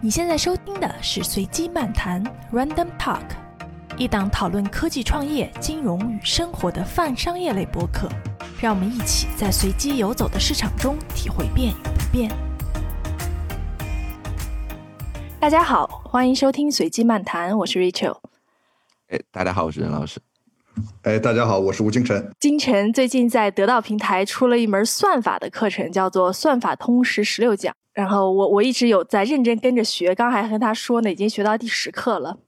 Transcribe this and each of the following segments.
你现在收听的是随机漫谈 （Random Talk），一档讨论科技创业、金融与生活的泛商业类播客。让我们一起在随机游走的市场中体会变与不变。大家好，欢迎收听随机漫谈，我是 Rachel。哎，大家好，我是任老师。哎，大家好，我是吴金晨。金晨最近在得到平台出了一门算法的课程，叫做《算法通识十六讲》。然后我我一直有在认真跟着学，刚还跟他说呢，已经学到第十课了。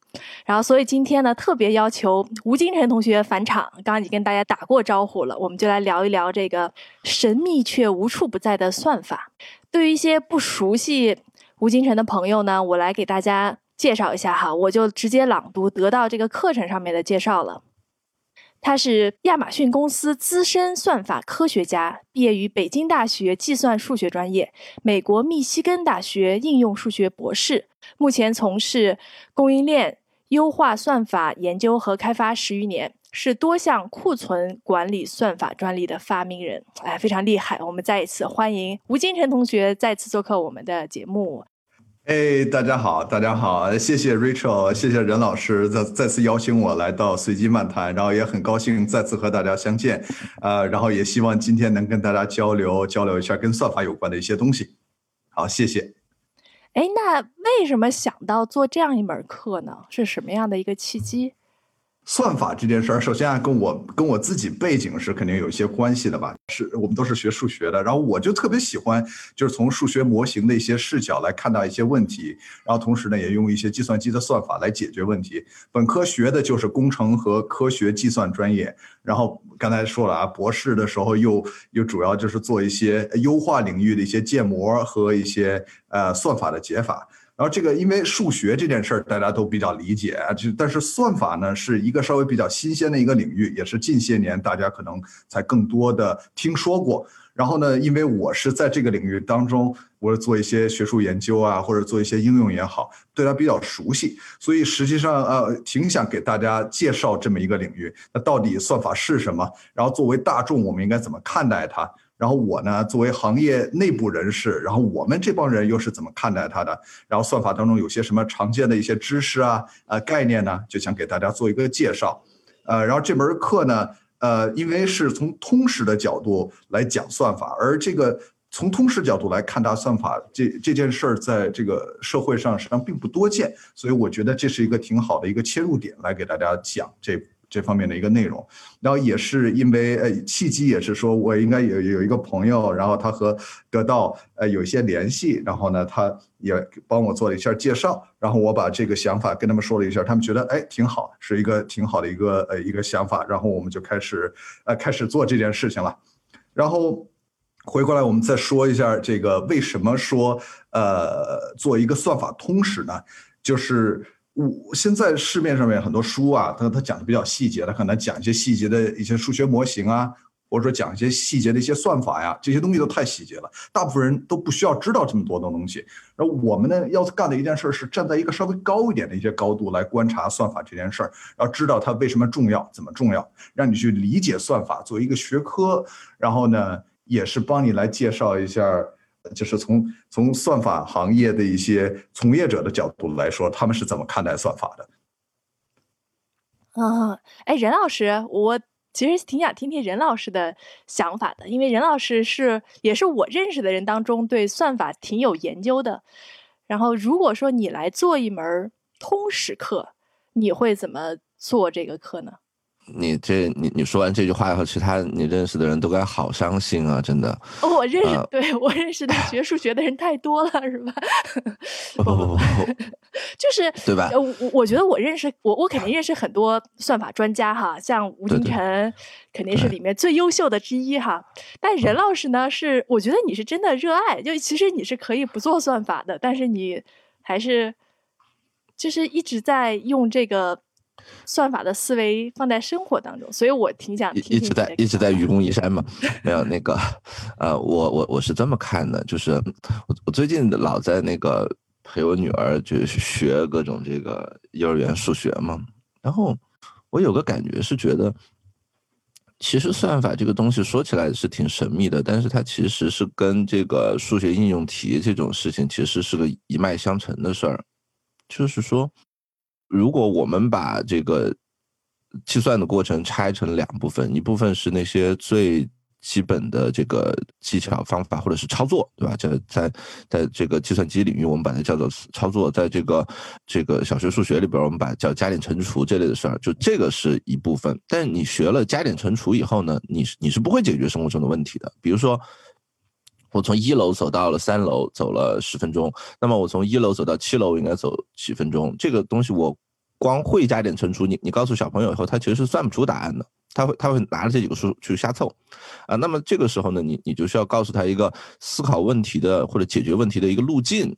然后所以今天呢，特别要求吴金晨同学返场，刚刚已经跟大家打过招呼了，我们就来聊一聊这个神秘却无处不在的算法。对于一些不熟悉吴金晨的朋友呢，我来给大家介绍一下哈，我就直接朗读得到这个课程上面的介绍了。他是亚马逊公司资深算法科学家，毕业于北京大学计算数学专业，美国密西根大学应用数学博士。目前从事供应链优化算法研究和开发十余年，是多项库存管理算法专利的发明人。哎，非常厉害！我们再一次欢迎吴金晨同学再次做客我们的节目。哎，大家好，大家好，谢谢 Rachel，谢谢任老师再再次邀请我来到随机漫谈，然后也很高兴再次和大家相见，呃，然后也希望今天能跟大家交流交流一下跟算法有关的一些东西。好，谢谢。哎，那为什么想到做这样一门课呢？是什么样的一个契机？算法这件事儿，首先啊，跟我跟我自己背景是肯定有一些关系的吧。是我们都是学数学的，然后我就特别喜欢，就是从数学模型的一些视角来看到一些问题，然后同时呢，也用一些计算机的算法来解决问题。本科学的就是工程和科学计算专业，然后刚才说了啊，博士的时候又又主要就是做一些优化领域的一些建模和一些呃算法的解法。然后这个，因为数学这件事儿大家都比较理解，就但是算法呢是一个稍微比较新鲜的一个领域，也是近些年大家可能才更多的听说过。然后呢，因为我是在这个领域当中，我是做一些学术研究啊，或者做一些应用也好，对它比较熟悉，所以实际上呃，挺想给大家介绍这么一个领域。那到底算法是什么？然后作为大众，我们应该怎么看待它？然后我呢，作为行业内部人士，然后我们这帮人又是怎么看待它的？然后算法当中有些什么常见的一些知识啊、呃概念呢？就想给大家做一个介绍。呃，然后这门课呢，呃，因为是从通识的角度来讲算法，而这个从通识角度来看待算法这这件事儿，在这个社会上实际上并不多见，所以我觉得这是一个挺好的一个切入点，来给大家讲这。这方面的一个内容，然后也是因为呃契机，也是说我应该有有一个朋友，然后他和得到呃有一些联系，然后呢他也帮我做了一下介绍，然后我把这个想法跟他们说了一下，他们觉得哎挺好，是一个挺好的一个呃一个想法，然后我们就开始呃开始做这件事情了。然后回过来我们再说一下这个为什么说呃做一个算法通识呢？就是。我现在市面上面很多书啊，它它讲的比较细节，它可能讲一些细节的一些数学模型啊，或者说讲一些细节的一些算法呀，这些东西都太细节了，大部分人都不需要知道这么多的东西。然后我们呢要干的一件事是站在一个稍微高一点的一些高度来观察算法这件事儿，要知道它为什么重要，怎么重要，让你去理解算法作为一个学科，然后呢也是帮你来介绍一下。就是从从算法行业的一些从业者的角度来说，他们是怎么看待算法的？啊，哎，任老师，我其实挺想听听任老师的想法的，因为任老师是也是我认识的人当中对算法挺有研究的。然后，如果说你来做一门通识课，你会怎么做这个课呢？你这你你说完这句话以后，其他你认识的人都该好伤心啊！真的，我认识，对我认识的学数学的人太多了，是吧？不不不不，就是对吧？我我觉得我认识我我肯定认识很多算法专家哈，像吴金晨肯定是里面最优秀的之一哈。但任老师呢，是我觉得你是真的热爱，就其实你是可以不做算法的，但是你还是就是一直在用这个。算法的思维放在生活当中，所以我挺想一直在一直在愚公移山嘛。没有那个，呃，我我我是这么看的，就是我我最近老在那个陪我女儿，就是学各种这个幼儿园数学嘛。然后我有个感觉是觉得，其实算法这个东西说起来是挺神秘的，但是它其实是跟这个数学应用题这种事情其实是个一脉相承的事儿。就是说，如果我们把这个计算的过程拆成两部分，一部分是那些最基本的这个技巧方法或者是操作，对吧？在在在这个计算机领域，我们把它叫做操作；在这个这个小学数学里边，我们把它叫加减乘除这类的事儿，就这个是一部分。但你学了加减乘除以后呢，你是你是不会解决生活中的问题的。比如说，我从一楼走到了三楼，走了十分钟，那么我从一楼走到七楼应该走几分钟？这个东西我。光会加减乘除，你你告诉小朋友以后，他其实是算不出答案的，他会他会拿着这几个数去瞎凑，啊，那么这个时候呢，你你就需要告诉他一个思考问题的或者解决问题的一个路径。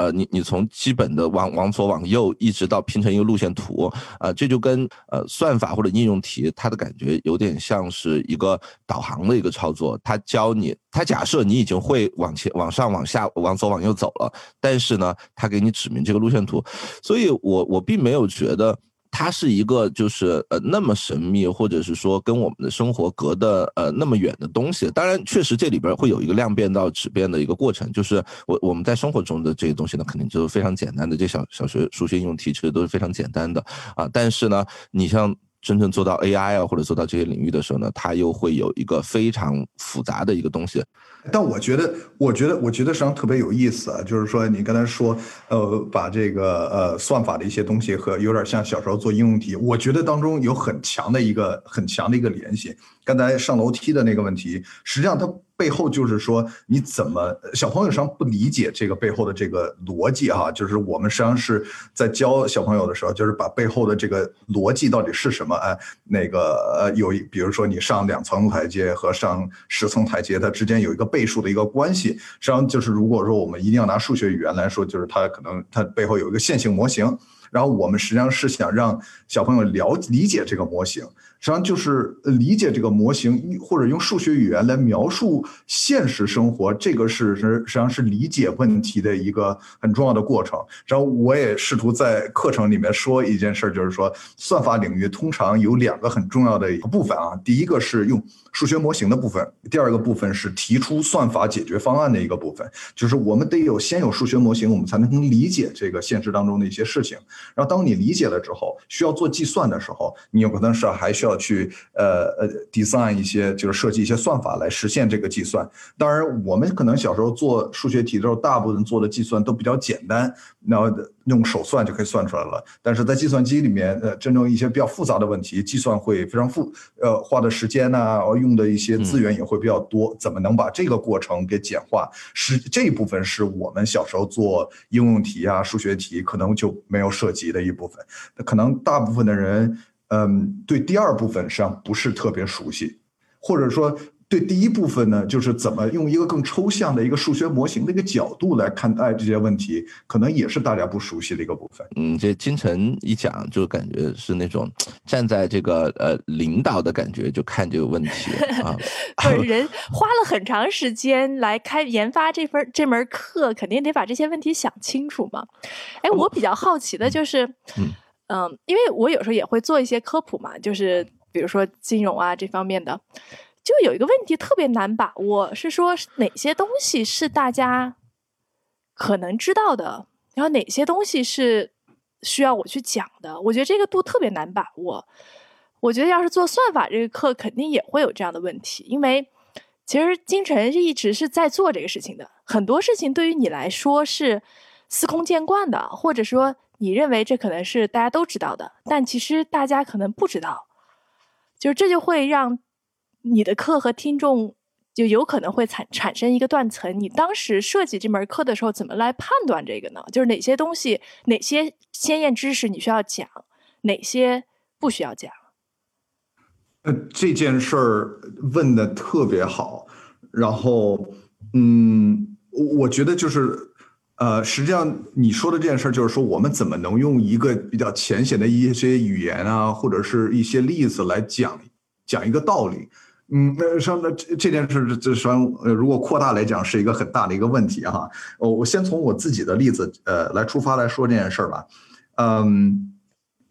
呃，你你从基本的往往左往右，一直到拼成一个路线图，呃，这就跟呃算法或者应用题，它的感觉有点像是一个导航的一个操作。它教你，它假设你已经会往前、往上、往下、往左、往右走了，但是呢，它给你指明这个路线图，所以我我并没有觉得。它是一个就是呃那么神秘，或者是说跟我们的生活隔的呃那么远的东西。当然，确实这里边会有一个量变到质变的一个过程。就是我我们在生活中的这些东西呢，肯定就是非常简单的，这小小学数学应用题其实都是非常简单的啊。但是呢，你像真正做到 AI 啊，或者做到这些领域的时候呢，它又会有一个非常复杂的一个东西。但我觉得，我觉得，我觉得实际上特别有意思啊，就是说你刚才说，呃，把这个呃算法的一些东西和有点像小时候做应用题，我觉得当中有很强的一个很强的一个联系。刚才上楼梯的那个问题，实际上它。背后就是说，你怎么小朋友实际上不理解这个背后的这个逻辑哈？就是我们实际上是在教小朋友的时候，就是把背后的这个逻辑到底是什么？哎，那个呃，有比如说你上两层台阶和上十层台阶，它之间有一个倍数的一个关系。实际上就是如果说我们一定要拿数学语言来说，就是它可能它背后有一个线性模型。然后我们实际上是想让小朋友了理解这个模型。实际上就是理解这个模型，或者用数学语言来描述现实生活，这个是实实际上是理解问题的一个很重要的过程。然后我也试图在课程里面说一件事儿，就是说算法领域通常有两个很重要的部分啊，第一个是用数学模型的部分，第二个部分是提出算法解决方案的一个部分。就是我们得有先有数学模型，我们才能理解这个现实当中的一些事情。然后当你理解了之后，需要做计算的时候，你有可能是还需要。要去呃呃 design 一些就是设计一些算法来实现这个计算。当然，我们可能小时候做数学题的时候，大部分做的计算都比较简单，然后用手算就可以算出来了。但是在计算机里面，呃，真正一些比较复杂的问题，计算会非常复，呃，花的时间呢，用的一些资源也会比较多。怎么能把这个过程给简化？是这一部分是我们小时候做应用题啊、数学题可能就没有涉及的一部分。可能大部分的人。嗯，对第二部分实际上不是特别熟悉，或者说对第一部分呢，就是怎么用一个更抽象的一个数学模型的一个角度来看待这些问题，可能也是大家不熟悉的一个部分。嗯，这金晨一讲就感觉是那种站在这个呃领导的感觉，就看这个问题啊。本人花了很长时间来开研发这份这门课，肯定得把这些问题想清楚嘛。哎，我比较好奇的就是。嗯，嗯因为我有时候也会做一些科普嘛，就是比如说金融啊这方面的，就有一个问题特别难把握，是说哪些东西是大家可能知道的，然后哪些东西是需要我去讲的。我觉得这个度特别难把握。我觉得要是做算法这个课，肯定也会有这样的问题，因为其实金晨一直是在做这个事情的，很多事情对于你来说是司空见惯的，或者说。你认为这可能是大家都知道的，但其实大家可能不知道，就是这就会让你的课和听众就有可能会产产生一个断层。你当时设计这门课的时候，怎么来判断这个呢？就是哪些东西、哪些先验知识你需要讲，哪些不需要讲？呃，这件事儿问的特别好，然后，嗯，我觉得就是。呃，实际上你说的这件事儿，就是说我们怎么能用一个比较浅显的一些语言啊，或者是一些例子来讲讲一个道理。嗯，那上那这这件事，这实际上呃，如果扩大来讲，是一个很大的一个问题哈。我我先从我自己的例子呃来出发来说这件事儿吧。嗯，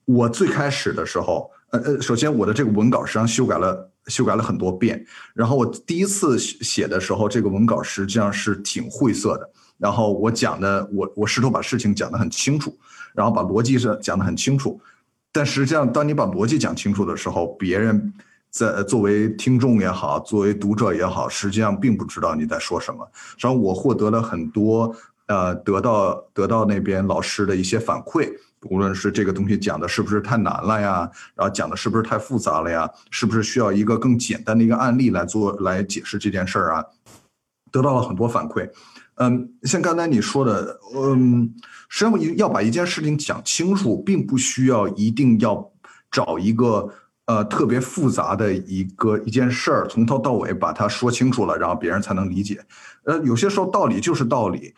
我最开始的时候，呃呃，首先我的这个文稿实际上修改了。修改了很多遍。然后我第一次写的时候，这个文稿实际上是挺晦涩的。然后我讲的，我我试图把事情讲得很清楚，然后把逻辑是讲得很清楚。但实际上，当你把逻辑讲清楚的时候，别人在作为听众也好，作为读者也好，实际上并不知道你在说什么。然后我获得了很多，呃，得到得到那边老师的一些反馈，无论是这个东西讲的是不是太难了呀，然后讲的是不是太复杂了呀，是不是需要一个更简单的一个案例来做来解释这件事儿啊，得到了很多反馈。嗯，像刚才你说的，嗯，实际上要把一件事情讲清楚，并不需要一定要找一个呃特别复杂的一个一件事儿，从头到尾把它说清楚了，然后别人才能理解。呃，有些时候道理就是道理，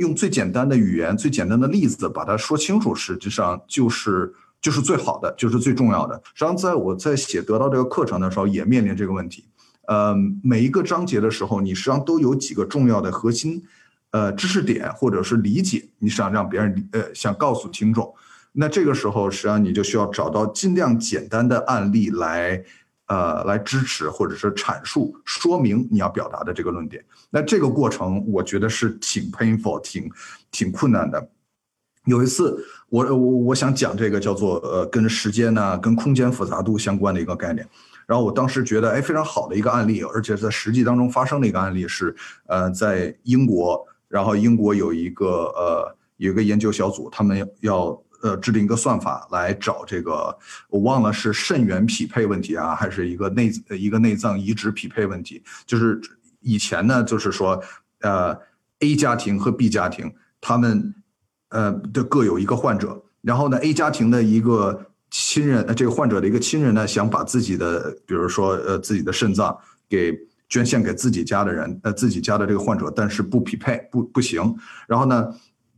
用最简单的语言、最简单的例子把它说清楚，实际上就是就是最好的，就是最重要的。实际上，在我在写得到这个课程的时候，也面临这个问题。呃，每一个章节的时候，你实际上都有几个重要的核心。呃，知识点或者是理解，你想让别人呃想告诉听众，那这个时候实际上你就需要找到尽量简单的案例来呃来支持或者是阐述说明你要表达的这个论点。那这个过程我觉得是挺 painful，挺挺困难的。有一次我我我想讲这个叫做呃跟时间呢跟空间复杂度相关的一个概念，然后我当时觉得哎非常好的一个案例，而且在实际当中发生的一个案例是呃在英国。然后英国有一个呃有一个研究小组，他们要呃制定一个算法来找这个，我忘了是肾源匹配问题啊，还是一个内一个内脏移植匹配问题。就是以前呢，就是说呃 A 家庭和 B 家庭，他们呃的各有一个患者，然后呢 A 家庭的一个亲人，这个患者的一个亲人呢，想把自己的比如说呃自己的肾脏给。捐献给自己家的人，呃，自己家的这个患者，但是不匹配，不不行。然后呢，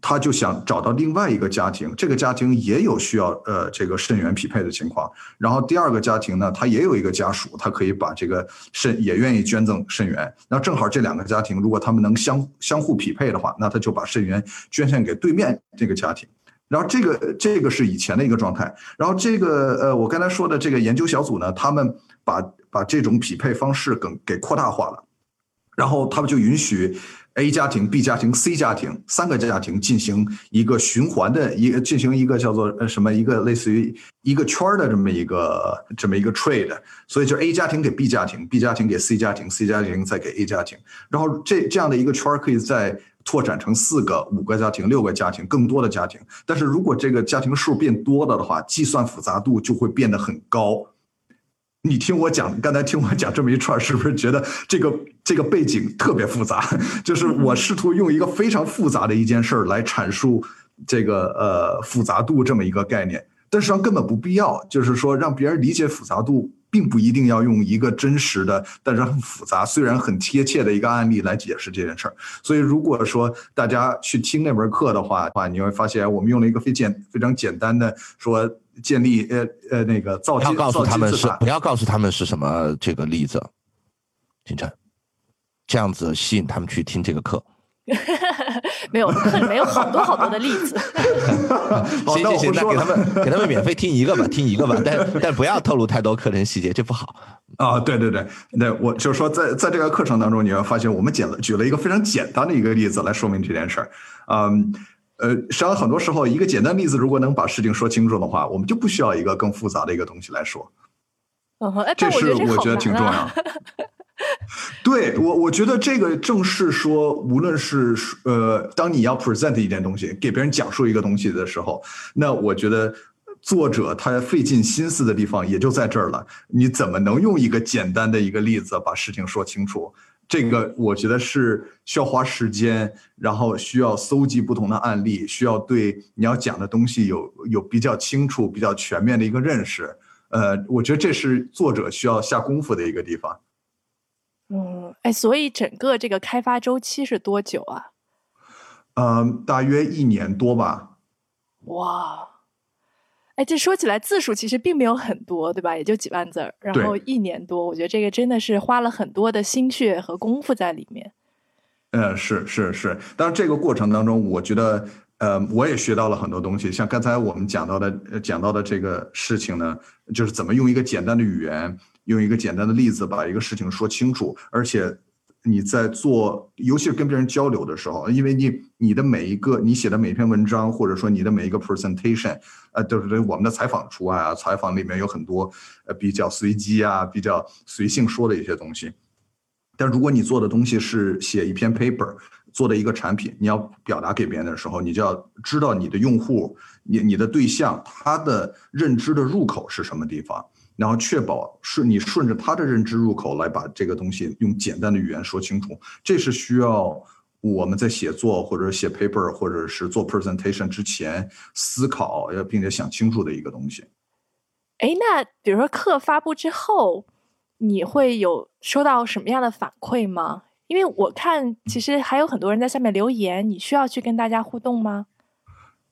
他就想找到另外一个家庭，这个家庭也有需要呃这个肾源匹配的情况。然后第二个家庭呢，他也有一个家属，他可以把这个肾也愿意捐赠肾源。那正好这两个家庭，如果他们能相相互匹配的话，那他就把肾源捐献给对面这个家庭。然后这个这个是以前的一个状态。然后这个呃，我刚才说的这个研究小组呢，他们把把这种匹配方式给给扩大化了，然后他们就允许 A 家庭、B 家庭、C 家庭三个家庭进行一个循环的一个进行一个叫做呃什么一个类似于一个圈的这么一个这么一个 trade。所以就 A 家庭给 B 家庭，B 家庭给 C 家庭，C 家庭再给 A 家庭。然后这这样的一个圈可以在。拓展成四个、五个家庭、六个家庭、更多的家庭，但是如果这个家庭数变多了的话，计算复杂度就会变得很高。你听我讲，刚才听我讲这么一串，是不是觉得这个这个背景特别复杂？就是我试图用一个非常复杂的一件事儿来阐述这个呃复杂度这么一个概念，但实际上根本不必要，就是说让别人理解复杂度。并不一定要用一个真实的，但是很复杂，虽然很贴切的一个案例来解释这件事儿。所以，如果说大家去听那门课的话，话你会发现，我们用了一个非简非常简单的说建立呃呃那个造要告诉他们是不要告诉他们是什么这个例子，金晨，这样子吸引他们去听这个课。没有课里面有好多好多的例子。行行行，那给他们给他们免费听一个吧，听一个吧，但但不要透露太多课程细节，这不好。啊，对对对，那我就是说，在在这个课程当中，你会发现我们简了举了一个非常简单的一个例子来说明这件事儿。嗯，呃，实际上很多时候一个简单例子如果能把事情说清楚的话，我们就不需要一个更复杂的一个东西来说。哦，这是我觉得挺重要。对我，我觉得这个正是说，无论是呃，当你要 present 一件东西，给别人讲述一个东西的时候，那我觉得作者他费尽心思的地方也就在这儿了。你怎么能用一个简单的一个例子把事情说清楚？这个我觉得是需要花时间，然后需要搜集不同的案例，需要对你要讲的东西有有比较清楚、比较全面的一个认识。呃，我觉得这是作者需要下功夫的一个地方。嗯，哎，所以整个这个开发周期是多久啊？嗯，大约一年多吧。哇，哎，这说起来字数其实并没有很多，对吧？也就几万字儿，然后一年多，我觉得这个真的是花了很多的心血和功夫在里面。嗯，是是是，当然这个过程当中，我觉得，呃，我也学到了很多东西。像刚才我们讲到的，讲到的这个事情呢，就是怎么用一个简单的语言。用一个简单的例子把一个事情说清楚，而且你在做，尤其是跟别人交流的时候，因为你你的每一个你写的每一篇文章，或者说你的每一个 presentation，呃，都是我们的采访除外啊，采访里面有很多呃比较随机啊、比较随性说的一些东西。但如果你做的东西是写一篇 paper，做的一个产品，你要表达给别人的时候，你就要知道你的用户、你你的对象他的认知的入口是什么地方，然后确保顺你顺着他的认知入口来把这个东西用简单的语言说清楚。这是需要我们在写作或者写 paper 或者是做 presentation 之前思考，要并且想清楚的一个东西。哎，那比如说课发布之后。你会有收到什么样的反馈吗？因为我看其实还有很多人在下面留言，你需要去跟大家互动吗？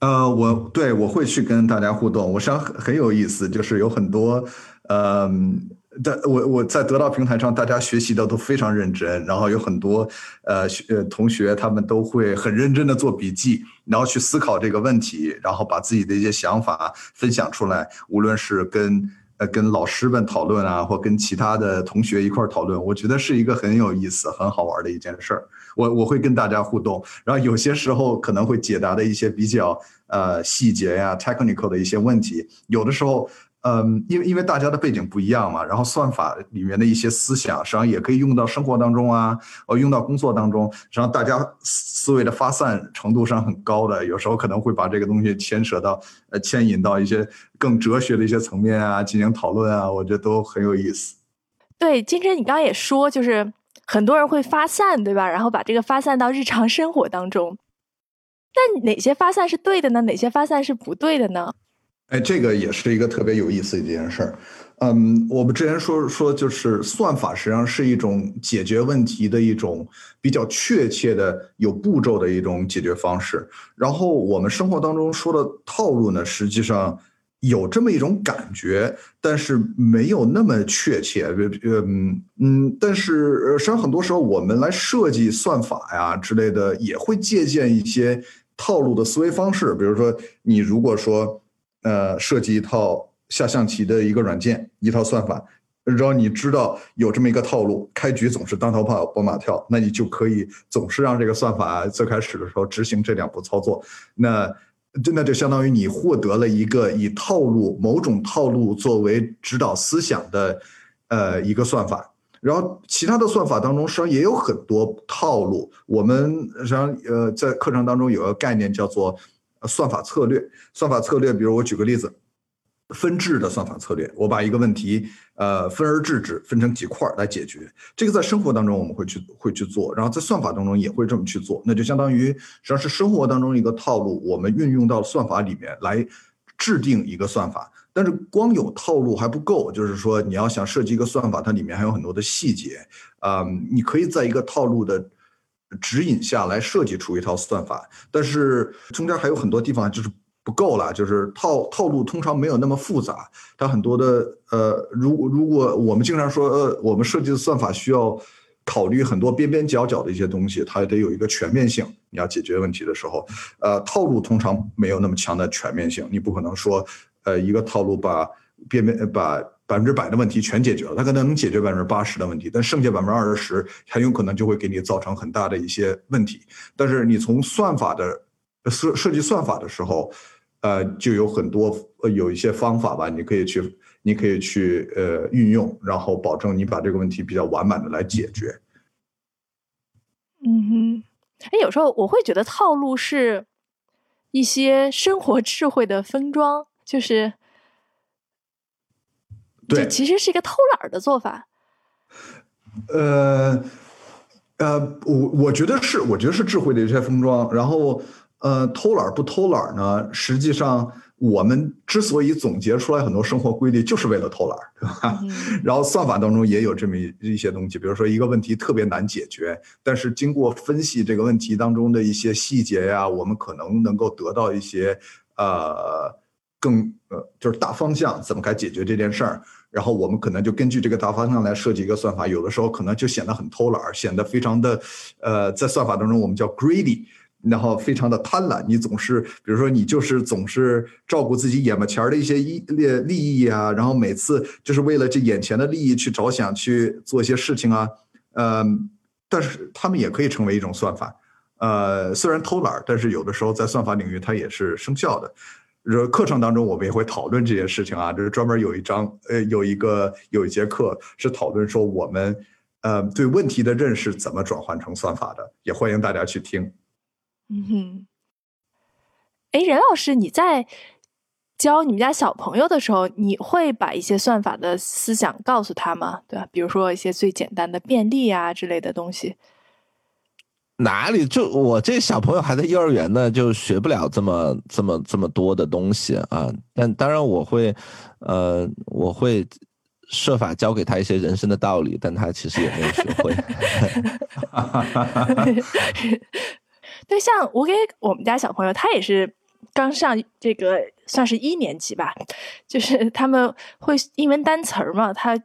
呃，我对我会去跟大家互动，我想很很有意思，就是有很多，嗯，在我我在得到平台上，大家学习的都非常认真，然后有很多呃呃同学他们都会很认真的做笔记，然后去思考这个问题，然后把自己的一些想法分享出来，无论是跟。呃，跟老师们讨论啊，或跟其他的同学一块儿讨论，我觉得是一个很有意思、很好玩的一件事儿。我我会跟大家互动，然后有些时候可能会解答的一些比较呃细节呀、technical 的一些问题，有的时候。嗯，因为因为大家的背景不一样嘛，然后算法里面的一些思想，实际上也可以用到生活当中啊，呃，用到工作当中，实际上大家思维的发散程度上很高的，有时候可能会把这个东西牵扯到，呃，牵引到一些更哲学的一些层面啊，进行讨论啊，我觉得都很有意思。对，金晨，你刚刚也说，就是很多人会发散，对吧？然后把这个发散到日常生活当中，但哪些发散是对的呢？哪些发散是不对的呢？哎，这个也是一个特别有意思的一件事儿。嗯，我们之前说说，就是算法实际上是一种解决问题的一种比较确切的、有步骤的一种解决方式。然后我们生活当中说的套路呢，实际上有这么一种感觉，但是没有那么确切。嗯嗯，但是实际上很多时候我们来设计算法呀之类的，也会借鉴一些套路的思维方式。比如说，你如果说。呃，设计一套下象棋的一个软件，一套算法，只要你知道有这么一个套路，开局总是当头跑，跑马跳，那你就可以总是让这个算法最开始的时候执行这两步操作。那那就相当于你获得了一个以套路某种套路作为指导思想的呃一个算法。然后其他的算法当中，实际上也有很多套路。我们实际上呃在课程当中有个概念叫做。算法策略，算法策略，比如我举个例子，分治的算法策略，我把一个问题，呃，分而治之，分成几块来解决。这个在生活当中我们会去会去做，然后在算法当中也会这么去做。那就相当于实际上是生活当中一个套路，我们运用到算法里面来制定一个算法。但是光有套路还不够，就是说你要想设计一个算法，它里面还有很多的细节啊，你可以在一个套路的。指引下来设计出一套算法，但是中间还有很多地方就是不够了，就是套套路通常没有那么复杂，它很多的呃，如如果我们经常说呃，我们设计的算法需要考虑很多边边角角的一些东西，它得有一个全面性。你要解决问题的时候，呃，套路通常没有那么强的全面性，你不可能说呃一个套路把边边把。百分之百的问题全解决了，它可能能解决百分之八十的问题，但剩下百分之二十很有可能就会给你造成很大的一些问题。但是你从算法的设设计算法的时候，呃，就有很多有一些方法吧，你可以去你可以去呃运用，然后保证你把这个问题比较完满的来解决。嗯哼，哎，有时候我会觉得套路是一些生活智慧的封装，就是。对，其实是一个偷懒的做法。呃，呃，我我觉得是，我觉得是智慧的一些封装。然后，呃，偷懒不偷懒呢？实际上，我们之所以总结出来很多生活规律，就是为了偷懒，对吧？然后算法当中也有这么一些东西，比如说一个问题特别难解决，但是经过分析这个问题当中的一些细节呀，我们可能能够得到一些呃。更呃，就是大方向怎么该解决这件事儿，然后我们可能就根据这个大方向来设计一个算法。有的时候可能就显得很偷懒，显得非常的，呃，在算法当中我们叫 greedy，然后非常的贪婪，你总是，比如说你就是总是照顾自己眼巴前的一些利利利益啊，然后每次就是为了这眼前的利益去着想去做一些事情啊，嗯，但是他们也可以成为一种算法，呃，虽然偷懒，但是有的时候在算法领域它也是生效的。呃，课程当中我们也会讨论这件事情啊，就是专门有一章，呃，有一个有一节课是讨论说我们呃对问题的认识怎么转换成算法的，也欢迎大家去听。嗯哼，哎，任老师，你在教你们家小朋友的时候，你会把一些算法的思想告诉他吗？对吧？比如说一些最简单的便利啊之类的东西。哪里？就我这小朋友还在幼儿园呢，就学不了这么这么这么多的东西啊。但当然我会，呃，我会设法教给他一些人生的道理，但他其实也没有学会。对，像我给我们家小朋友，他也是刚上这个算是一年级吧，就是他们会英文单词儿嘛，他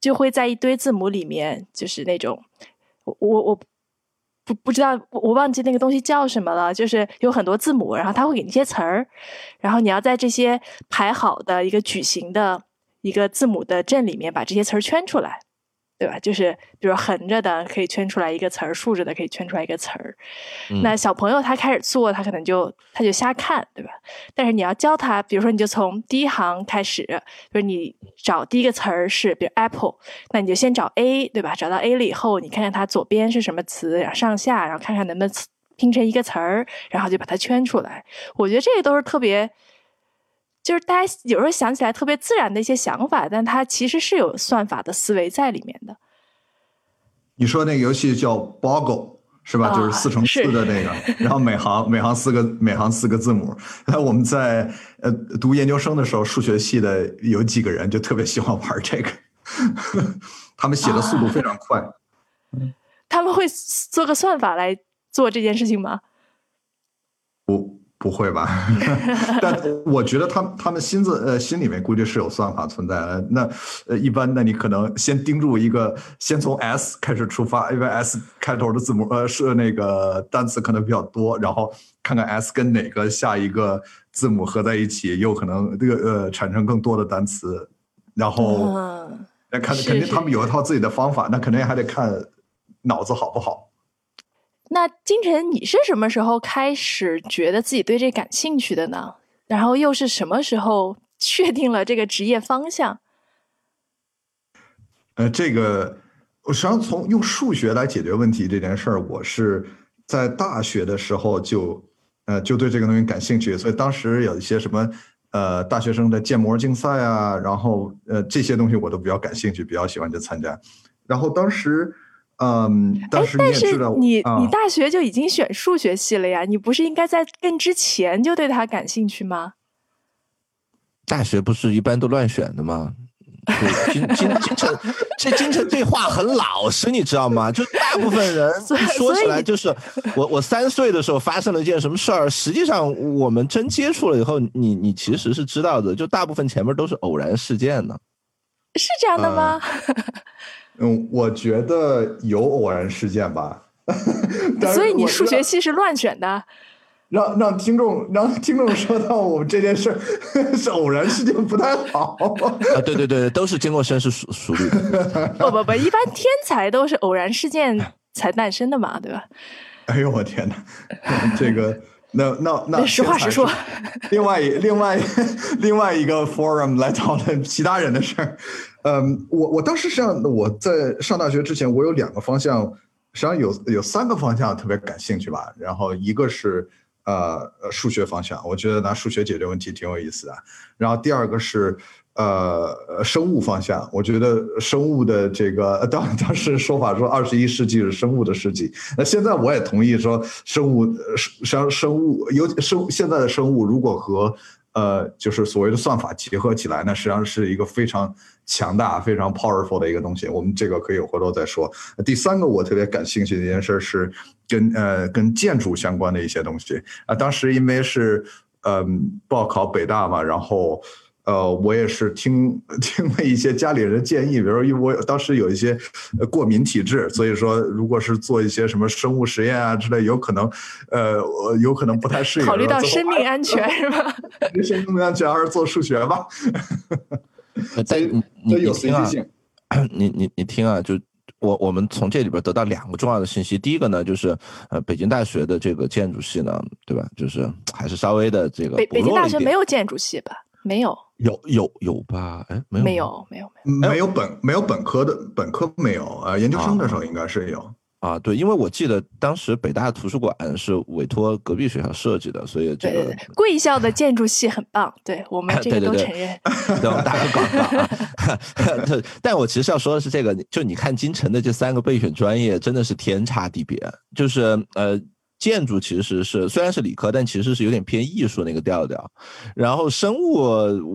就会在一堆字母里面，就是那种我我我不不知道，我忘记那个东西叫什么了，就是有很多字母，然后他会给那些词儿，然后你要在这些排好的一个矩形的一个字母的阵里面把这些词儿圈出来。对吧？就是比如横着的可以圈出来一个词儿，竖着的可以圈出来一个词儿。那小朋友他开始做，他可能就他就瞎看，对吧？但是你要教他，比如说你就从第一行开始，就是你找第一个词儿是比如 apple，那你就先找 a，对吧？找到 a 了以后，你看看它左边是什么词，然后上下，然后看看能不能拼成一个词儿，然后就把它圈出来。我觉得这个都是特别。就是大家有时候想起来特别自然的一些想法，但它其实是有算法的思维在里面的。你说那个游戏叫 Boggle 是吧？就是四乘四的那个，然后每行每行四个每行四个字母。那我们在呃读研究生的时候，数学系的有几个人就特别喜欢玩这个，他们写的速度非常快。他们会做个算法来做这件事情吗？不。不会吧？但我觉得他他们心子呃心里面估计是有算法存在的。那呃一般，那你可能先盯住一个，先从 S 开始出发，因为 S 开头的字母呃是那个单词可能比较多，然后看看 S 跟哪个下一个字母合在一起，有可能这个呃产生更多的单词。然后那看肯定他们有一套自己的方法，那肯定还得看脑子好不好。那金晨，你是什么时候开始觉得自己对这感兴趣的呢？然后又是什么时候 确定了这个职业方向？呃，这个我实际上从用数学来解决问题这件事儿，我是在大学的时候就呃就对这个东西感兴趣，所以当时有一些什么呃大学生的建模竞赛啊，然后呃这些东西我都比较感兴趣，比较喜欢去参加。然后当时。嗯，但是你你大学就已经选数学系了呀？你不是应该在更之前就对他感兴趣吗？大学不是一般都乱选的吗？金金金城，这金城这话很老实，你知道吗？就大部分人说起来就是我我三岁的时候发生了一件什么事儿，实际上我们真接触了以后，你你其实是知道的，就大部分前面都是偶然事件呢。是这样的吗？嗯，我觉得有偶然事件吧。所以你数学系是乱选的？让让听众让听众说到我们这件事 是偶然事件不太好。啊，对对对，都是经过深思熟熟虑。不不不，一般天才都是偶然事件才诞生的嘛，对吧？哎呦我天哪，这个那那那实话实说。另外另外另外一个 forum 来讨论其他人的事儿。嗯，我我当时实际上我在上大学之前，我有两个方向，实际上有有三个方向特别感兴趣吧。然后一个是呃数学方向，我觉得拿数学解决问题挺有意思的。然后第二个是呃生物方向，我觉得生物的这个当当时说法说二十一世纪是生物的世纪，那现在我也同意说生物生生物尤生现在的生物如果和呃就是所谓的算法结合起来，那实际上是一个非常。强大、非常 powerful 的一个东西，我们这个可以回头再说。第三个我特别感兴趣的一件事是跟呃跟建筑相关的一些东西啊。当时因为是嗯报考北大嘛，然后呃，我也是听听了一些家里人建议，比如说，因为我当时有一些过敏体质，所以说，如果是做一些什么生物实验啊之类，有可能，呃，有可能不太适应。考虑到生命安全 是吧？生命安全还是做数学吧。但你你有听啊，性。你你你听啊，就我我们从这里边得到两个重要的信息。第一个呢，就是呃，北京大学的这个建筑系呢，对吧？就是还是稍微的这个。北北京大学没有建筑系吧？没有。有有有吧？哎，没有没有没有没有没有本没有本科的本科没有啊，研究生的时候应该是有啊。对，因为我记得当时北大图书馆是委托隔壁学校设计的，所以这个贵校的建筑系很棒，对我们 这个都承认。对，打个广告啊。但我其实要说的是，这个就你看京城的这三个备选专业真的是天差地别，就是呃。建筑其实是虽然是理科，但其实是有点偏艺术那个调调。然后生物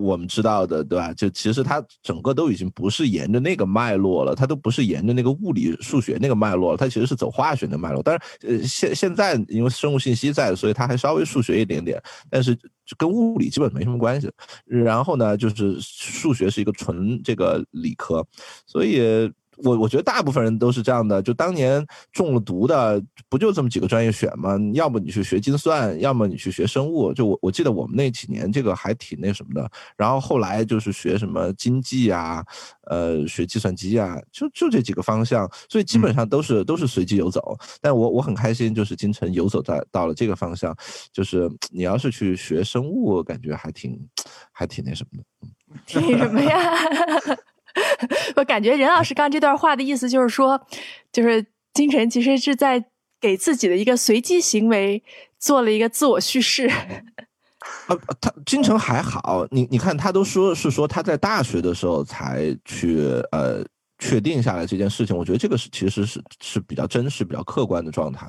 我们知道的，对吧？就其实它整个都已经不是沿着那个脉络了，它都不是沿着那个物理数学那个脉络了，它其实是走化学的脉络。但是，呃，现现在因为生物信息在，所以它还稍微数学一点点，但是跟物理基本没什么关系。然后呢，就是数学是一个纯这个理科，所以。我我觉得大部分人都是这样的，就当年中了毒的，不就这么几个专业选吗？要么你去学精算，要么你去学生物。就我我记得我们那几年这个还挺那什么的。然后后来就是学什么经济啊，呃，学计算机啊，就就这几个方向。所以基本上都是都是随机游走。但我我很开心，就是京城游走在到了这个方向。就是你要是去学生物，感觉还挺还挺那什么的。挺什么呀？我感觉任老师刚这段话的意思就是说，就是金晨其实是在给自己的一个随机行为做了一个自我叙事。啊，他金晨还好，你你看他都说是说他在大学的时候才去呃确定下来这件事情，我觉得这个是其实是是比较真实、比较客观的状态。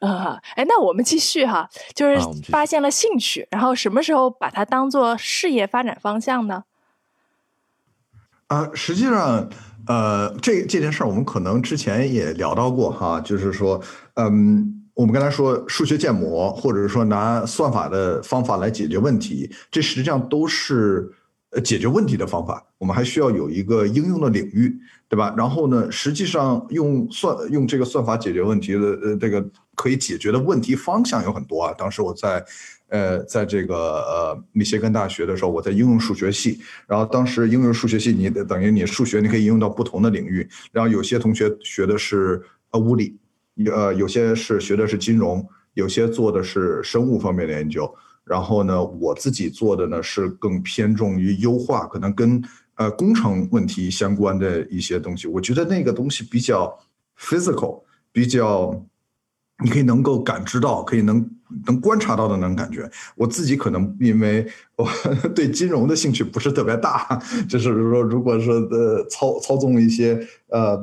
啊，哎，那我们继续哈，就是发现了兴趣，然后什么时候把它当做事业发展方向呢？啊，实际上，呃，这这件事儿我们可能之前也聊到过哈，就是说，嗯，我们刚才说数学建模，或者说拿算法的方法来解决问题，这实际上都是呃解决问题的方法。我们还需要有一个应用的领域，对吧？然后呢，实际上用算用这个算法解决问题的呃这个可以解决的问题方向有很多啊。当时我在。呃，在这个呃密歇根大学的时候，我在应用数学系。然后当时应用数学系，你等于你数学你可以应用到不同的领域。然后有些同学学的是呃物理，呃有些是学的是金融，有些做的是生物方面的研究。然后呢，我自己做的呢是更偏重于优化，可能跟呃工程问题相关的一些东西。我觉得那个东西比较 physical，比较。你可以能够感知到，可以能能观察到的那种感觉。我自己可能因为我 对金融的兴趣不是特别大，就是说，如果说呃操操纵一些呃，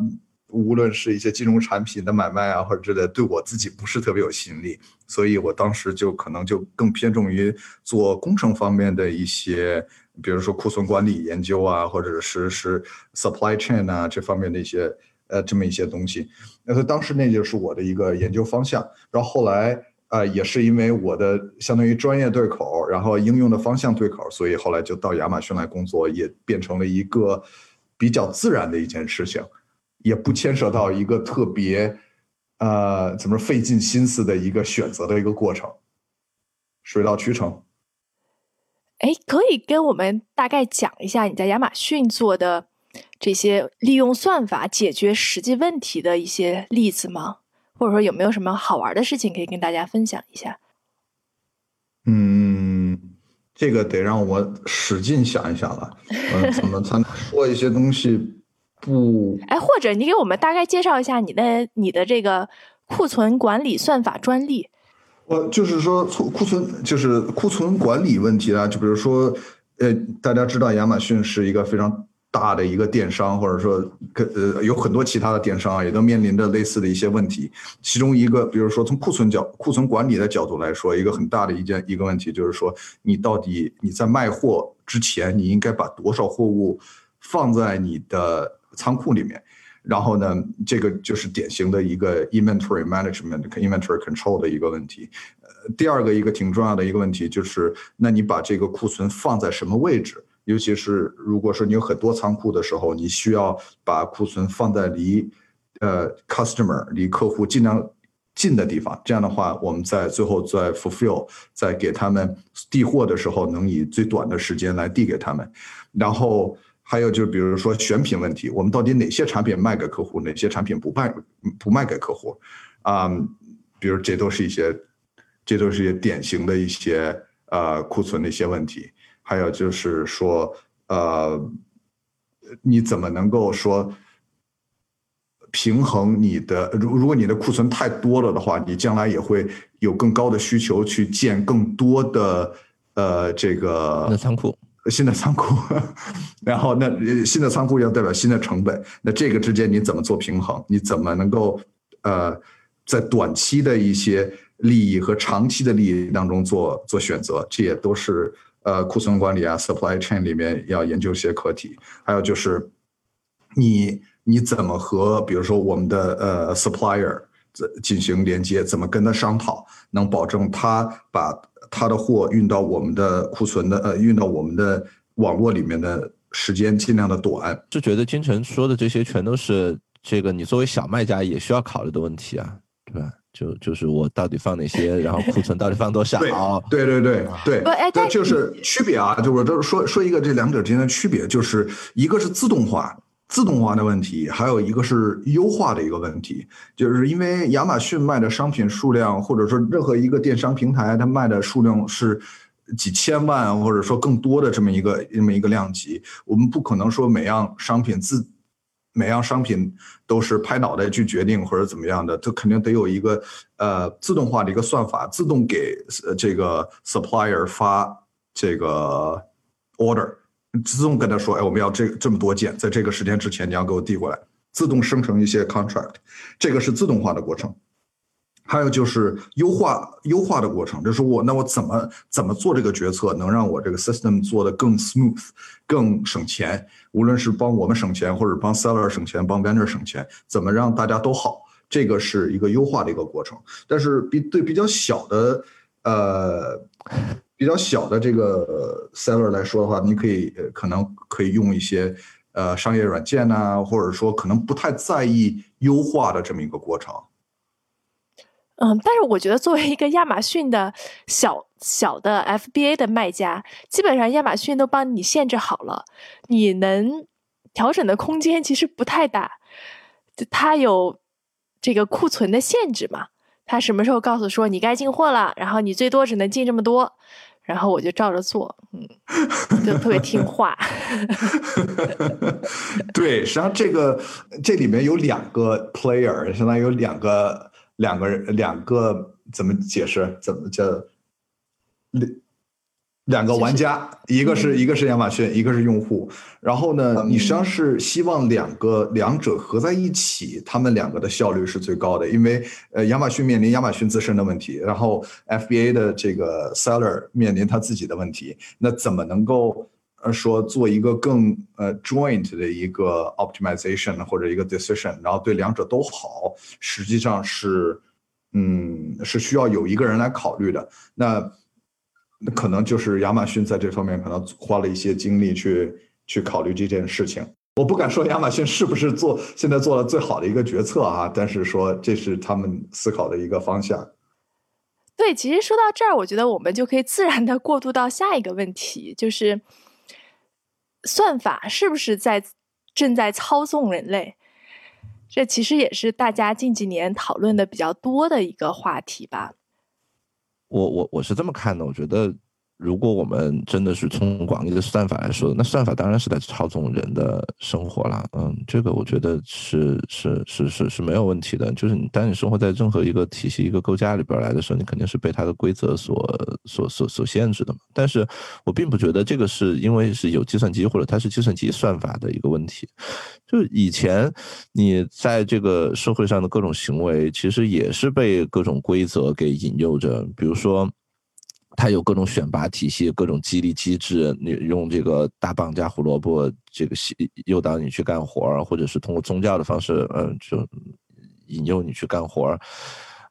无论是一些金融产品的买卖啊或者之类，对我自己不是特别有吸引力，所以我当时就可能就更偏重于做工程方面的一些，比如说库存管理研究啊，或者是是 supply chain 啊这方面的一些。呃，这么一些东西，那他当时那就是我的一个研究方向。然后后来，呃，也是因为我的相当于专业对口，然后应用的方向对口，所以后来就到亚马逊来工作，也变成了一个比较自然的一件事情，也不牵涉到一个特别，呃，怎么费尽心思的一个选择的一个过程，水到渠成。哎，可以跟我们大概讲一下你在亚马逊做的？这些利用算法解决实际问题的一些例子吗？或者说有没有什么好玩的事情可以跟大家分享一下？嗯，这个得让我使劲想一想了。嗯，怎么才能说一些东西不？哎，或者你给我们大概介绍一下你的你的这个库存管理算法专利。我就是说库库存就是库存管理问题啊，就比如说，呃，大家知道亚马逊是一个非常。大的一个电商，或者说，呃，有很多其他的电商啊，也都面临着类似的一些问题。其中一个，比如说从库存角、库存管理的角度来说，一个很大的一件一个问题就是说，你到底你在卖货之前，你应该把多少货物放在你的仓库里面？然后呢，这个就是典型的一个 inventory management、inventory control 的一个问题。呃，第二个一个挺重要的一个问题就是，那你把这个库存放在什么位置？尤其是如果说你有很多仓库的时候，你需要把库存放在离呃 customer 离客户尽量近的地方。这样的话，我们在最后在 fulfill 在给他们递货的时候，能以最短的时间来递给他们。然后还有就比如说选品问题，我们到底哪些产品卖给客户，哪些产品不卖不卖给客户？啊，比如这都是一些，这都是一些典型的一些呃库存的一些问题。还有就是说，呃，你怎么能够说平衡你的？如如果你的库存太多了的话，你将来也会有更高的需求去建更多的呃这个仓库。新的仓库，然后那新的仓库要代表新的成本，那这个之间你怎么做平衡？你怎么能够呃在短期的一些利益和长期的利益当中做做选择？这也都是呃库存管理啊，supply chain 里面要研究一些课题。还有就是你你怎么和比如说我们的呃 supplier 进行连接？怎么跟他商讨，能保证他把？他的货运到我们的库存的呃，运到我们的网络里面的时间尽量的短。就觉得金晨说的这些全都是这个你作为小卖家也需要考虑的问题啊，对吧？就就是我到底放哪些，然后库存到底放多少？对对对对对，这就是区别啊！就是说说说一个这两者之间的区别，就是一个是自动化。自动化的问题，还有一个是优化的一个问题，就是因为亚马逊卖的商品数量，或者说任何一个电商平台，它卖的数量是几千万，或者说更多的这么一个这么一个量级，我们不可能说每样商品自每样商品都是拍脑袋去决定或者怎么样的，它肯定得有一个呃自动化的一个算法，自动给这个 supplier 发这个 order。自动跟他说：“哎，我们要这这么多件，在这个时间之前你要给我递过来。”自动生成一些 contract，这个是自动化的过程。还有就是优化优化的过程，就是我那我怎么怎么做这个决策，能让我这个 system 做的更 smooth，更省钱。无论是帮我们省钱，或者帮 seller 省钱，帮 vendor 省钱，怎么让大家都好，这个是一个优化的一个过程。但是比对比较小的呃。比较小的这个 seller 来说的话，你可以可能可以用一些呃商业软件呐，或者说可能不太在意优化的这么一个过程。嗯，但是我觉得作为一个亚马逊的小小的 FBA 的卖家，基本上亚马逊都帮你限制好了，你能调整的空间其实不太大。它有这个库存的限制嘛？它什么时候告诉说你该进货了，然后你最多只能进这么多。然后我就照着做，嗯，就特别听话。对，实际上这个这里面有两个 player，相当于有两个两个人两个怎么解释？怎么叫？两两个玩家，一个是一个是亚马逊，一个是用户。然后呢，你实际上是希望两个两者合在一起，他们两个的效率是最高的。因为呃，亚马逊面临亚马逊自身的问题，然后 FBA 的这个 seller 面临他自己的问题。那怎么能够说做一个更呃 joint 的一个 optimization 或者一个 decision，然后对两者都好，实际上是嗯是需要有一个人来考虑的。那可能就是亚马逊在这方面可能花了一些精力去去考虑这件事情。我不敢说亚马逊是不是做现在做了最好的一个决策啊，但是说这是他们思考的一个方向。对，其实说到这儿，我觉得我们就可以自然的过渡到下一个问题，就是算法是不是在正在操纵人类？这其实也是大家近几年讨论的比较多的一个话题吧。我我我是这么看的，我觉得。如果我们真的是从广义的算法来说，那算法当然是在操纵人的生活了。嗯，这个我觉得是是是是是没有问题的。就是你当你生活在任何一个体系、一个构架里边来的时候，你肯定是被它的规则所所所所限制的嘛。但是我并不觉得这个是因为是有计算机或者它是计算机算法的一个问题。就以前你在这个社会上的各种行为，其实也是被各种规则给引诱着，比如说。它有各种选拔体系，各种激励机制，你用这个大棒加胡萝卜，这个诱导你去干活儿，或者是通过宗教的方式，嗯，就引诱你去干活儿，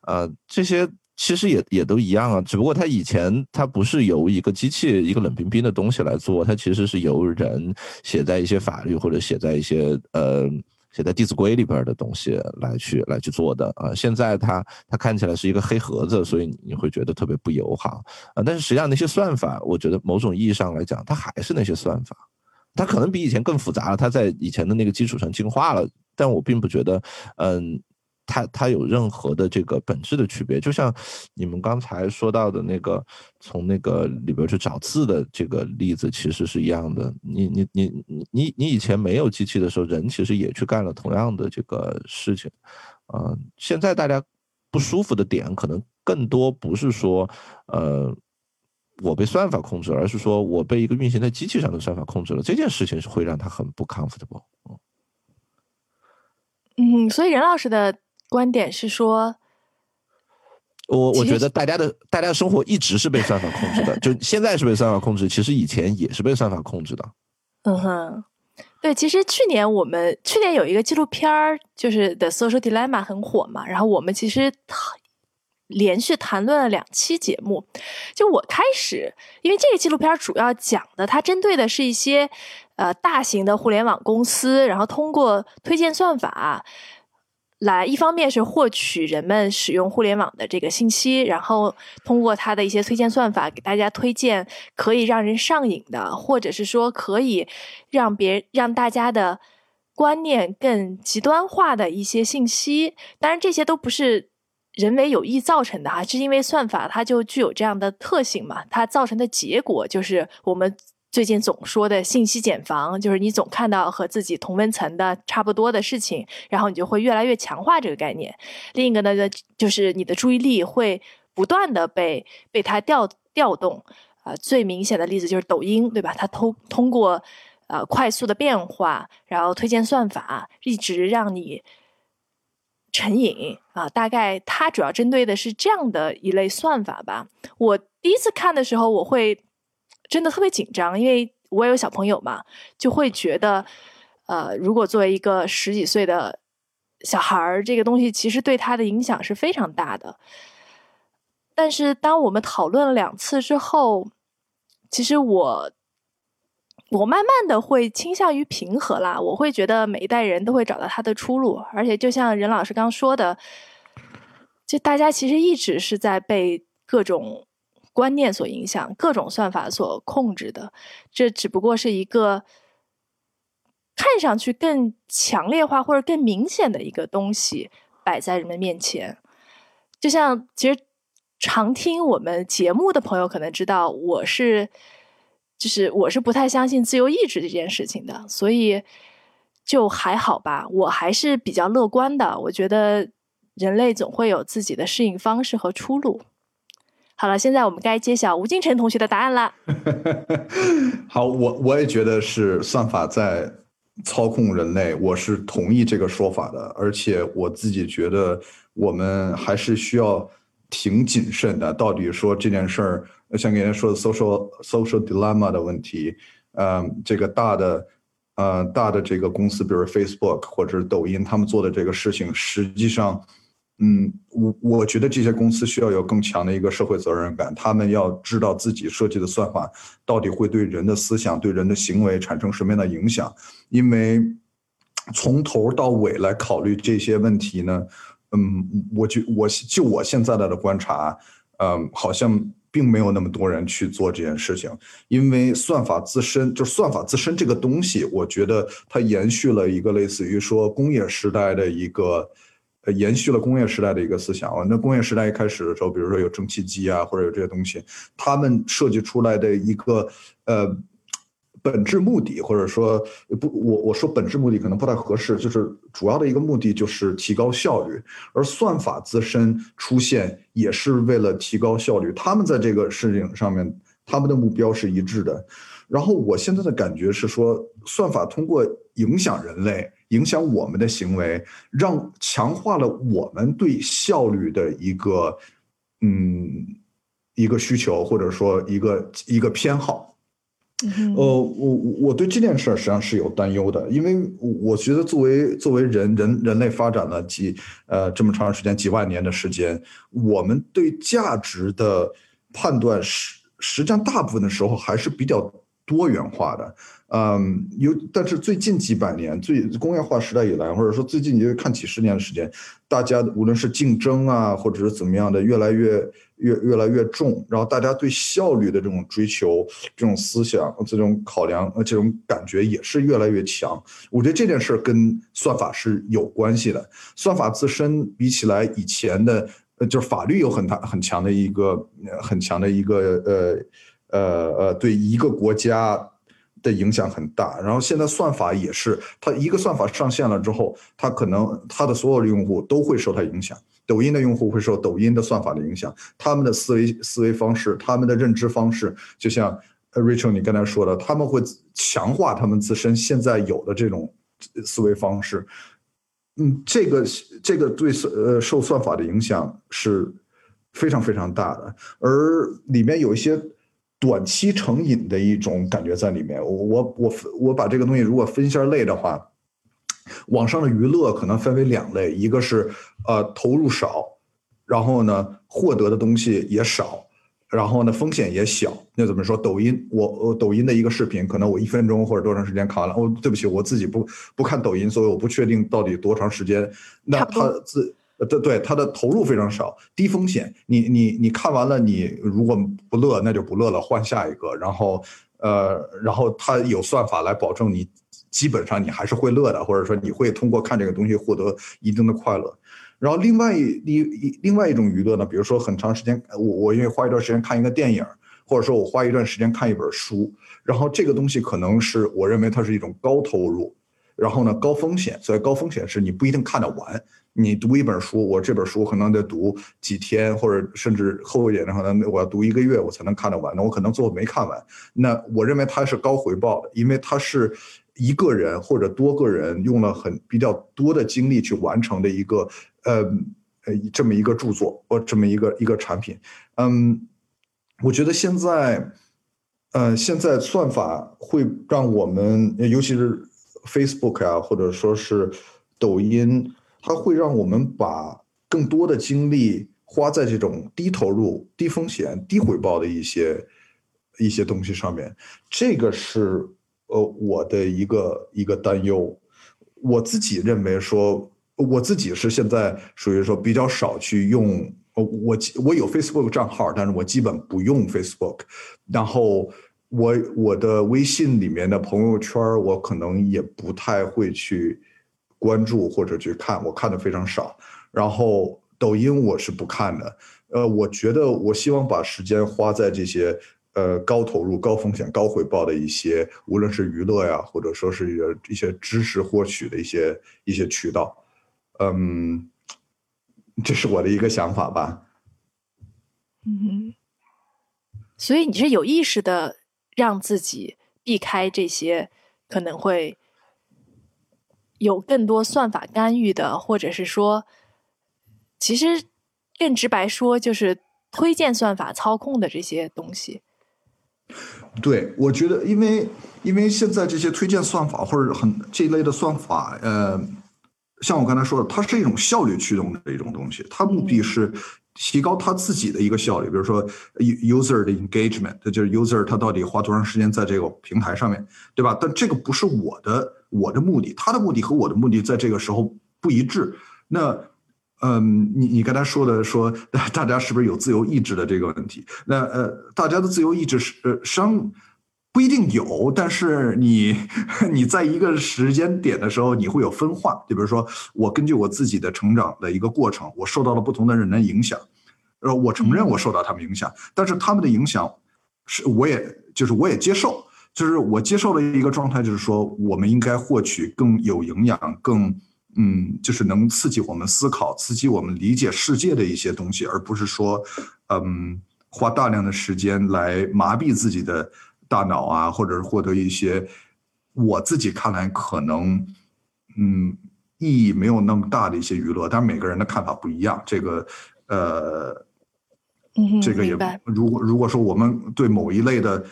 呃，这些其实也也都一样啊，只不过它以前它不是由一个机器一个冷冰冰的东西来做，它其实是由人写在一些法律或者写在一些呃写在《弟子规》里边的东西来去来去做的啊。现在它它看起来是一个黑盒子，所以你会觉得特别不友好啊。但是实际上那些算法，我觉得某种意义上来讲，它还是那些算法，它可能比以前更复杂了，它在以前的那个基础上进化了，但我并不觉得嗯。它它有任何的这个本质的区别？就像你们刚才说到的那个从那个里边去找字的这个例子，其实是一样的。你你你你你以前没有机器的时候，人其实也去干了同样的这个事情。呃，现在大家不舒服的点，可能更多不是说呃我被算法控制，而是说我被一个运行在机器上的算法控制了。这件事情是会让他很不 comfortable。嗯，所以任老师的。观点是说，我我觉得大家的大家的生活一直是被算法控制的，就 现在是被算法控制，其实以前也是被算法控制的。嗯哼，对，其实去年我们去年有一个纪录片儿，就是《The Social Dilemma》很火嘛，然后我们其实连续谈论了两期节目。就我开始，因为这个纪录片主要讲的，它针对的是一些呃大型的互联网公司，然后通过推荐算法。来，一方面是获取人们使用互联网的这个信息，然后通过它的一些推荐算法，给大家推荐可以让人上瘾的，或者是说可以让别让大家的观念更极端化的一些信息。当然，这些都不是人为有意造成的哈，是因为算法它就具有这样的特性嘛，它造成的结果就是我们。最近总说的信息茧房，就是你总看到和自己同温层的差不多的事情，然后你就会越来越强化这个概念。另一个呢，就是你的注意力会不断的被被它调调动。啊，最明显的例子就是抖音，对吧？它通通过呃快速的变化，然后推荐算法，一直让你成瘾啊。大概它主要针对的是这样的一类算法吧。我第一次看的时候，我会。真的特别紧张，因为我也有小朋友嘛，就会觉得，呃，如果作为一个十几岁的小孩儿，这个东西其实对他的影响是非常大的。但是当我们讨论了两次之后，其实我我慢慢的会倾向于平和啦。我会觉得每一代人都会找到他的出路，而且就像任老师刚说的，就大家其实一直是在被各种。观念所影响，各种算法所控制的，这只不过是一个看上去更强烈化或者更明显的一个东西摆在人们面前。就像其实常听我们节目的朋友可能知道，我是就是我是不太相信自由意志这件事情的，所以就还好吧。我还是比较乐观的，我觉得人类总会有自己的适应方式和出路。好了，现在我们该揭晓吴敬晨同学的答案了。好，我我也觉得是算法在操控人类，我是同意这个说法的。而且我自己觉得，我们还是需要挺谨慎的。到底说这件事儿，像刚才说的 social social dilemma 的问题，嗯，这个大的呃大的这个公司，比如 Facebook 或者是抖音，他们做的这个事情，实际上。嗯，我我觉得这些公司需要有更强的一个社会责任感，他们要知道自己设计的算法到底会对人的思想、对人的行为产生什么样的影响。因为从头到尾来考虑这些问题呢，嗯，我就我就我现在的观察，嗯，好像并没有那么多人去做这件事情。因为算法自身，就算法自身这个东西，我觉得它延续了一个类似于说工业时代的一个。延续了工业时代的一个思想啊，那工业时代一开始的时候，比如说有蒸汽机啊，或者有这些东西，他们设计出来的一个呃本质目的，或者说不，我我说本质目的可能不太合适，就是主要的一个目的就是提高效率，而算法自身出现也是为了提高效率，他们在这个事情上面，他们的目标是一致的。然后我现在的感觉是说，算法通过影响人类。影响我们的行为，让强化了我们对效率的一个，嗯，一个需求，或者说一个一个偏好。呃，我我对这件事儿实际上是有担忧的，因为我觉得作为作为人人人类发展了几呃这么长时间几万年的时间，我们对价值的判断实实际上大部分的时候还是比较多元化的。嗯，有，但是最近几百年，最工业化时代以来，或者说最近你就看几十年的时间，大家无论是竞争啊，或者是怎么样的，越来越越越来越重，然后大家对效率的这种追求、这种思想、这种考量、呃这种感觉也是越来越强。我觉得这件事儿跟算法是有关系的。算法自身比起来以前的，呃，就是法律有很大很强的一个很强的一个呃呃呃，对一个国家。的影响很大，然后现在算法也是，它一个算法上线了之后，它可能它的所有的用户都会受它影响。抖音的用户会受抖音的算法的影响，他们的思维思维方式，他们的认知方式，就像 Rachel 你刚才说的，他们会强化他们自身现在有的这种思维方式。嗯，这个这个对呃受算法的影响是非常非常大的，而里面有一些。短期成瘾的一种感觉在里面。我我我我把这个东西如果分一下类的话，网上的娱乐可能分为两类，一个是呃投入少，然后呢获得的东西也少，然后呢风险也小。那怎么说？抖音我我抖音的一个视频，可能我一分钟或者多长时间看完了。哦，对不起，我自己不不看抖音，所以我不确定到底多长时间。那他自。呃，对对，它的投入非常少，低风险。你你你看完了，你如果不乐，那就不乐了，换下一个。然后，呃，然后它有算法来保证你基本上你还是会乐的，或者说你会通过看这个东西获得一定的快乐。然后，另外一一另外一种娱乐呢，比如说很长时间，我我愿意花一段时间看一个电影，或者说我花一段时间看一本书。然后这个东西可能是我认为它是一种高投入，然后呢高风险。所以高风险是你不一定看得完。你读一本书，我这本书可能得读几天，或者甚至厚一点的话，那我要读一个月我才能看得完。那我可能最后没看完。那我认为它是高回报的，因为它是一个人或者多个人用了很比较多的精力去完成的一个呃呃这么一个著作或这么一个一个产品。嗯，我觉得现在，呃，现在算法会让我们，尤其是 Facebook 啊，或者说是抖音。它会让我们把更多的精力花在这种低投入、低风险、低回报的一些一些东西上面，这个是呃我的一个一个担忧。我自己认为说，我自己是现在属于说比较少去用，我我有 Facebook 账号，但是我基本不用 Facebook。然后我我的微信里面的朋友圈，我可能也不太会去。关注或者去看，我看的非常少。然后抖音我是不看的。呃，我觉得我希望把时间花在这些呃高投入、高风险、高回报的一些，无论是娱乐呀，或者说是一些知识获取的一些一些渠道。嗯，这是我的一个想法吧。嗯，所以你是有意识的让自己避开这些可能会。有更多算法干预的，或者是说，其实更直白说，就是推荐算法操控的这些东西。对，我觉得，因为因为现在这些推荐算法或者很这一类的算法，呃，像我刚才说的，它是一种效率驱动的一种东西，它目的是提高它自己的一个效率，比如说 user 的 engagement，就是 user 他到底花多长时间在这个平台上面，对吧？但这个不是我的。我的目的，他的目的和我的目的在这个时候不一致。那，嗯，你你刚才说的说，大家是不是有自由意志的这个问题？那呃，大家的自由意志是呃，商不一定有，但是你 你在一个时间点的时候，你会有分化。就比如说，我根据我自己的成长的一个过程，我受到了不同的人的影响，呃，我承认我受到他们影响，但是他们的影响是我也就是我也接受。就是我接受的一个状态，就是说，我们应该获取更有营养、更嗯，就是能刺激我们思考、刺激我们理解世界的一些东西，而不是说，嗯，花大量的时间来麻痹自己的大脑啊，或者是获得一些我自己看来可能嗯意义没有那么大的一些娱乐。但是每个人的看法不一样，这个呃，这个也如果如果说我们对某一类的。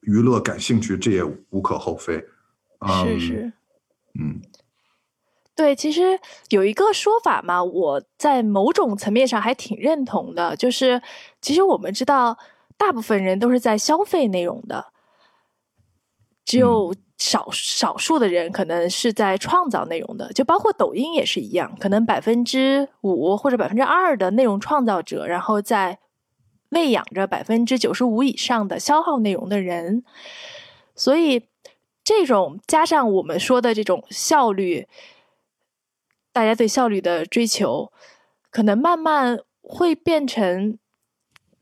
娱乐感兴趣，这也无可厚非。是是，嗯，对，其实有一个说法嘛，我在某种层面上还挺认同的，就是其实我们知道，大部分人都是在消费内容的，只有少少数的人可能是在创造内容的，就包括抖音也是一样，可能百分之五或者百分之二的内容创造者，然后在喂养着百分之九十五以上的消耗内容的人，所以。这种加上我们说的这种效率，大家对效率的追求，可能慢慢会变成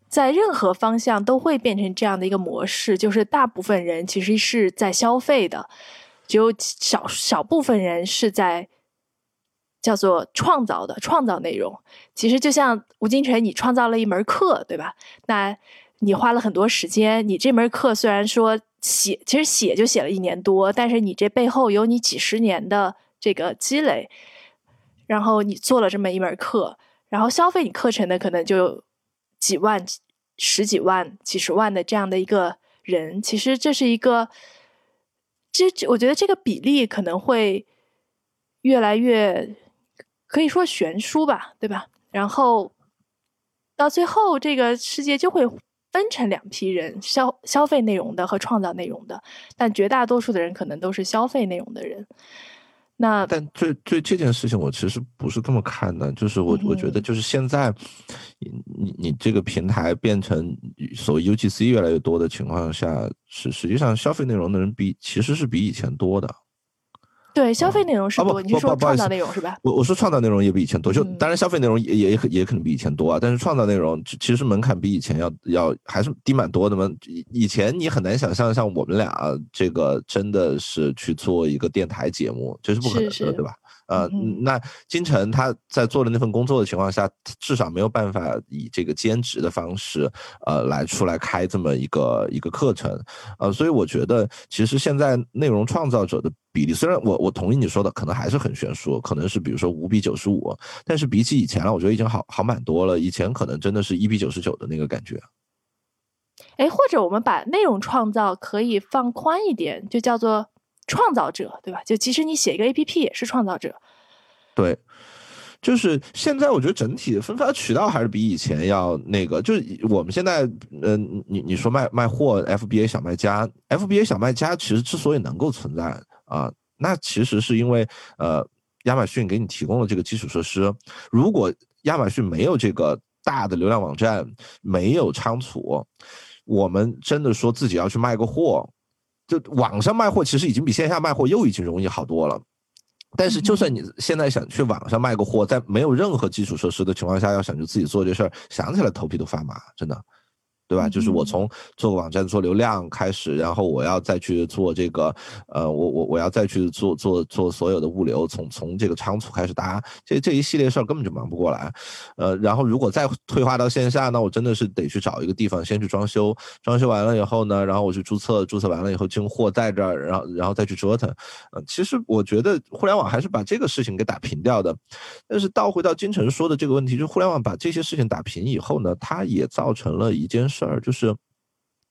在任何方向都会变成这样的一个模式，就是大部分人其实是在消费的，只有少少部分人是在叫做创造的，创造内容。其实就像吴金城，你创造了一门课，对吧？那你花了很多时间，你这门课虽然说。写其实写就写了一年多，但是你这背后有你几十年的这个积累，然后你做了这么一门课，然后消费你课程的可能就几万、十几万、几十万的这样的一个人，其实这是一个，这我觉得这个比例可能会越来越可以说悬殊吧，对吧？然后到最后，这个世界就会。分成两批人，消消费内容的和创造内容的，但绝大多数的人可能都是消费内容的人。那但对对这件事情，我其实不是这么看的，就是我我觉得就是现在，你你这个平台变成所谓 UGC 越来越多的情况下，实实际上消费内容的人比其实是比以前多的。对，消费内容是多，你是说创造内容是吧？我我说创造内容也比以前多，就当然消费内容也也也可能比以前多啊。但是创造内容其实门槛比以前要要还是低蛮多的嘛。以前你很难想象像我们俩这个真的是去做一个电台节目，这是不可能的，对吧？呃，那金晨他在做的那份工作的情况下，至少没有办法以这个兼职的方式，呃，来出来开这么一个一个课程，呃，所以我觉得其实现在内容创造者的比例，虽然我我同意你说的，可能还是很悬殊，可能是比如说五比九十五，但是比起以前了，我觉得已经好好蛮多了。以前可能真的是一比九十九的那个感觉。哎，或者我们把内容创造可以放宽一点，就叫做。创造者，对吧？就其实你写一个 A P P 也是创造者。对，就是现在我觉得整体分发渠道还是比以前要那个。就是我们现在，嗯，你你说卖卖货，F B A 小卖家，F B A 小卖家其实之所以能够存在啊，那其实是因为呃，亚马逊给你提供了这个基础设施。如果亚马逊没有这个大的流量网站，没有仓储，我们真的说自己要去卖个货。就网上卖货其实已经比线下卖货又已经容易好多了，但是就算你现在想去网上卖个货，在没有任何基础设施的情况下，要想去自己做这事儿，想起来头皮都发麻，真的。对吧？就是我从做个网站做流量开始，然后我要再去做这个，呃，我我我要再去做做做所有的物流，从从这个仓储开始搭，这这一系列事儿根本就忙不过来，呃，然后如果再退化到线下，那我真的是得去找一个地方先去装修，装修完了以后呢，然后我去注册，注册完了以后进货在这儿，然后然后再去折腾，呃，其实我觉得互联网还是把这个事情给打平掉的，但是倒回到金晨说的这个问题，就互联网把这些事情打平以后呢，它也造成了一件事。事儿就是，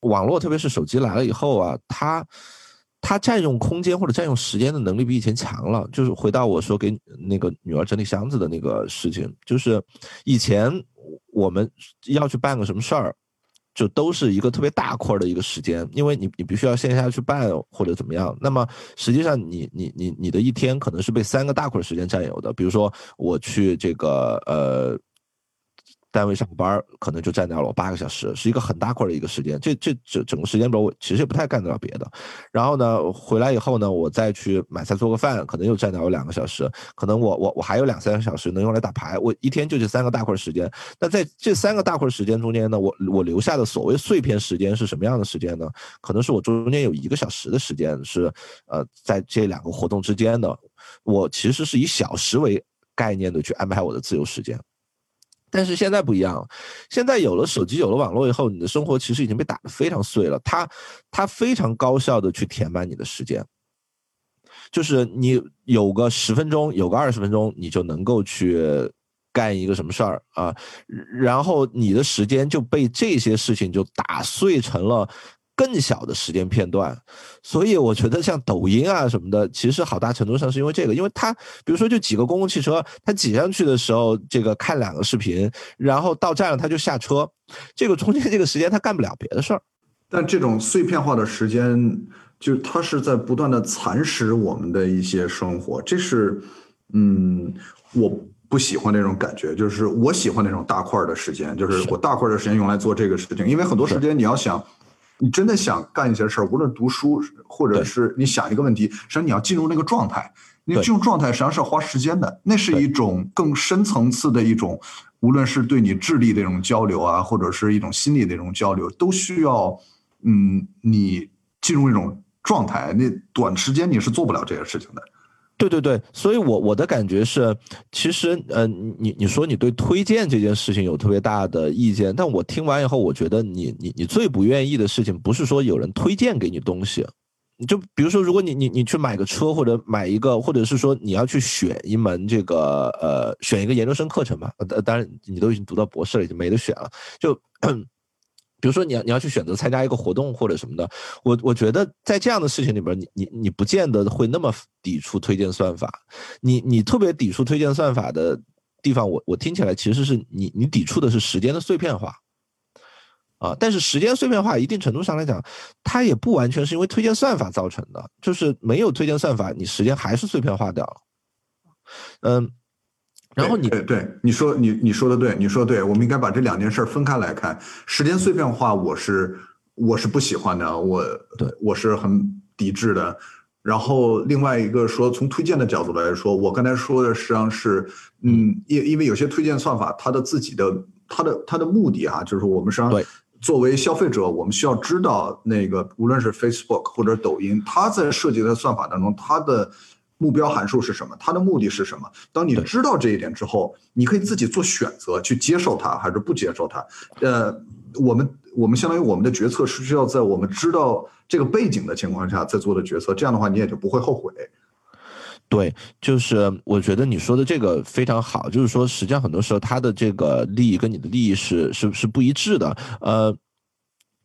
网络特别是手机来了以后啊，它它占用空间或者占用时间的能力比以前强了。就是回到我说给那个女儿整理箱子的那个事情，就是以前我们要去办个什么事儿，就都是一个特别大块儿的一个时间，因为你你必须要线下去办或者怎么样。那么实际上你你你你的一天可能是被三个大块时间占有的。比如说我去这个呃。单位上班可能就占掉了我八个小时，是一个很大块的一个时间。这这整整个时间表我其实也不太干得了别的。然后呢，回来以后呢，我再去买菜做个饭，可能又占掉我两个小时。可能我我我还有两三个小时能用来打牌。我一天就这三个大块时间。那在这三个大块时间中间呢，我我留下的所谓碎片时间是什么样的时间呢？可能是我中间有一个小时的时间是呃在这两个活动之间的。我其实是以小时为概念的去安排我的自由时间。但是现在不一样，现在有了手机，有了网络以后，你的生活其实已经被打得非常碎了。它，它非常高效的去填满你的时间，就是你有个十分钟，有个二十分钟，你就能够去干一个什么事儿啊，然后你的时间就被这些事情就打碎成了更小的时间片段。所以我觉得像抖音啊什么的，其实好大程度上是因为这个，因为它比如说就几个公共汽车，它挤上去的时候，这个看两个视频，然后到站了他就下车，这个中间这个时间他干不了别的事儿。但这种碎片化的时间，就它是在不断的蚕食我们的一些生活，这是，嗯，我不喜欢那种感觉，就是我喜欢那种大块的时间，就是我大块的时间用来做这个事情，因为很多时间你要想。你真的想干一些事儿，无论读书，或者是你想一个问题，实际上你要进入那个状态。你进入状态实际上是要花时间的，那是一种更深层次的一种，无论是对你智力的一种交流啊，或者是一种心理的一种交流，都需要，嗯，你进入一种状态。那短时间你是做不了这些事情的。对对对，所以，我我的感觉是，其实，呃，你你说你对推荐这件事情有特别大的意见，但我听完以后，我觉得你你你最不愿意的事情，不是说有人推荐给你东西，就比如说，如果你你你去买个车，或者买一个，或者是说你要去选一门这个呃选一个研究生课程吧，呃，当然你都已经读到博士了，已经没得选了，就。比如说你要你要去选择参加一个活动或者什么的，我我觉得在这样的事情里边，你你你不见得会那么抵触推荐算法。你你特别抵触推荐算法的地方，我我听起来其实是你你抵触的是时间的碎片化啊。但是时间碎片化一定程度上来讲，它也不完全是因为推荐算法造成的，就是没有推荐算法，你时间还是碎片化掉了。嗯。然后你对对你说你你说的对，你说的对，我们应该把这两件事分开来看。时间碎片化，我是我是不喜欢的，我对我是很抵制的。然后另外一个说，从推荐的角度来说，我刚才说的实际上是，嗯，因因为有些推荐算法，它的自己的它的它的目的啊，就是我们实际上作为消费者，我们需要知道那个无论是 Facebook 或者抖音，它在设计的算法当中，它的。目标函数是什么？它的目的是什么？当你知道这一点之后，你可以自己做选择，去接受它还是不接受它。呃，我们我们相当于我们的决策是需要在我们知道这个背景的情况下再做的决策，这样的话你也就不会后悔。对，就是我觉得你说的这个非常好，就是说实际上很多时候他的这个利益跟你的利益是是是不一致的。呃。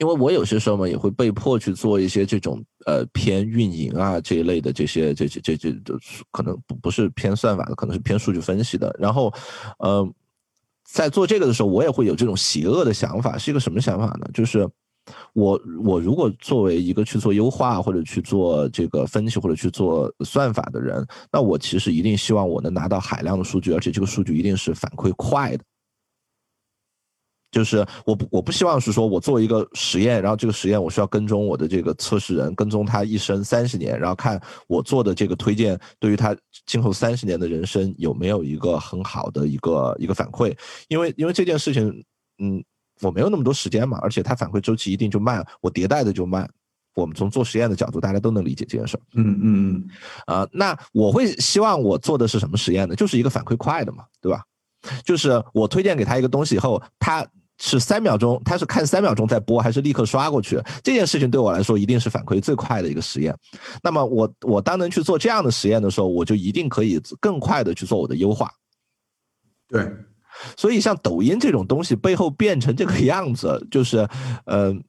因为我有些时候嘛，也会被迫去做一些这种呃偏运营啊这一类的这些这这这这这可能不不是偏算法的，可能是偏数据分析的。然后，呃，在做这个的时候，我也会有这种邪恶的想法，是一个什么想法呢？就是我我如果作为一个去做优化或者去做这个分析或者去做算法的人，那我其实一定希望我能拿到海量的数据，而且这个数据一定是反馈快的。就是我不我不希望是说我做一个实验，然后这个实验我需要跟踪我的这个测试人，跟踪他一生三十年，然后看我做的这个推荐对于他今后三十年的人生有没有一个很好的一个一个反馈。因为因为这件事情，嗯，我没有那么多时间嘛，而且它反馈周期一定就慢，我迭代的就慢。我们从做实验的角度，大家都能理解这件事儿。嗯嗯嗯。啊，那我会希望我做的是什么实验呢？就是一个反馈快的嘛，对吧？就是我推荐给他一个东西以后，他。是三秒钟，他是看三秒钟再播，还是立刻刷过去？这件事情对我来说一定是反馈最快的一个实验。那么我我当能去做这样的实验的时候，我就一定可以更快的去做我的优化。对，所以像抖音这种东西背后变成这个样子，就是，嗯，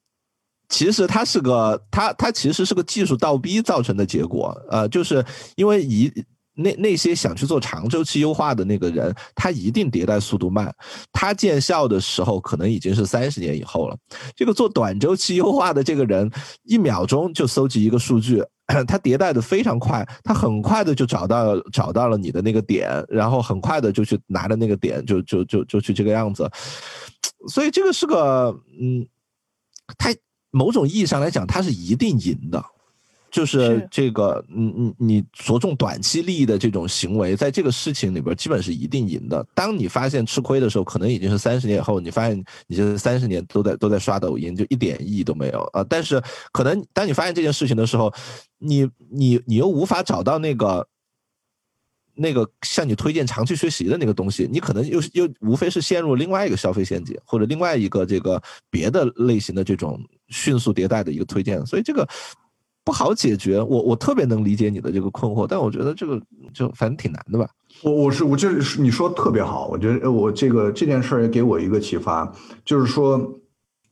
其实它是个它它其实是个技术倒逼造成的结果。呃，就是因为一。那那些想去做长周期优化的那个人，他一定迭代速度慢，他见效的时候可能已经是三十年以后了。这个做短周期优化的这个人，一秒钟就搜集一个数据，他迭代的非常快，他很快的就找到找到了你的那个点，然后很快的就去拿着那个点，就就就就去这个样子。所以这个是个，嗯，他某种意义上来讲，他是一定赢的。就是这个，你你你着重短期利益的这种行为，在这个事情里边基本是一定赢的。当你发现吃亏的时候，可能已经是三十年以后，你发现你这三十年都在都在刷抖音，就一点意义都没有啊。但是可能当你发现这件事情的时候，你你你又无法找到那个那个向你推荐长期学习的那个东西，你可能又又无非是陷入另外一个消费陷阱，或者另外一个这个别的类型的这种迅速迭代的一个推荐，所以这个。不好解决，我我特别能理解你的这个困惑，但我觉得这个就反正挺难的吧。我我是我这是你说特别好，我觉得我这个这件事儿也给我一个启发，就是说，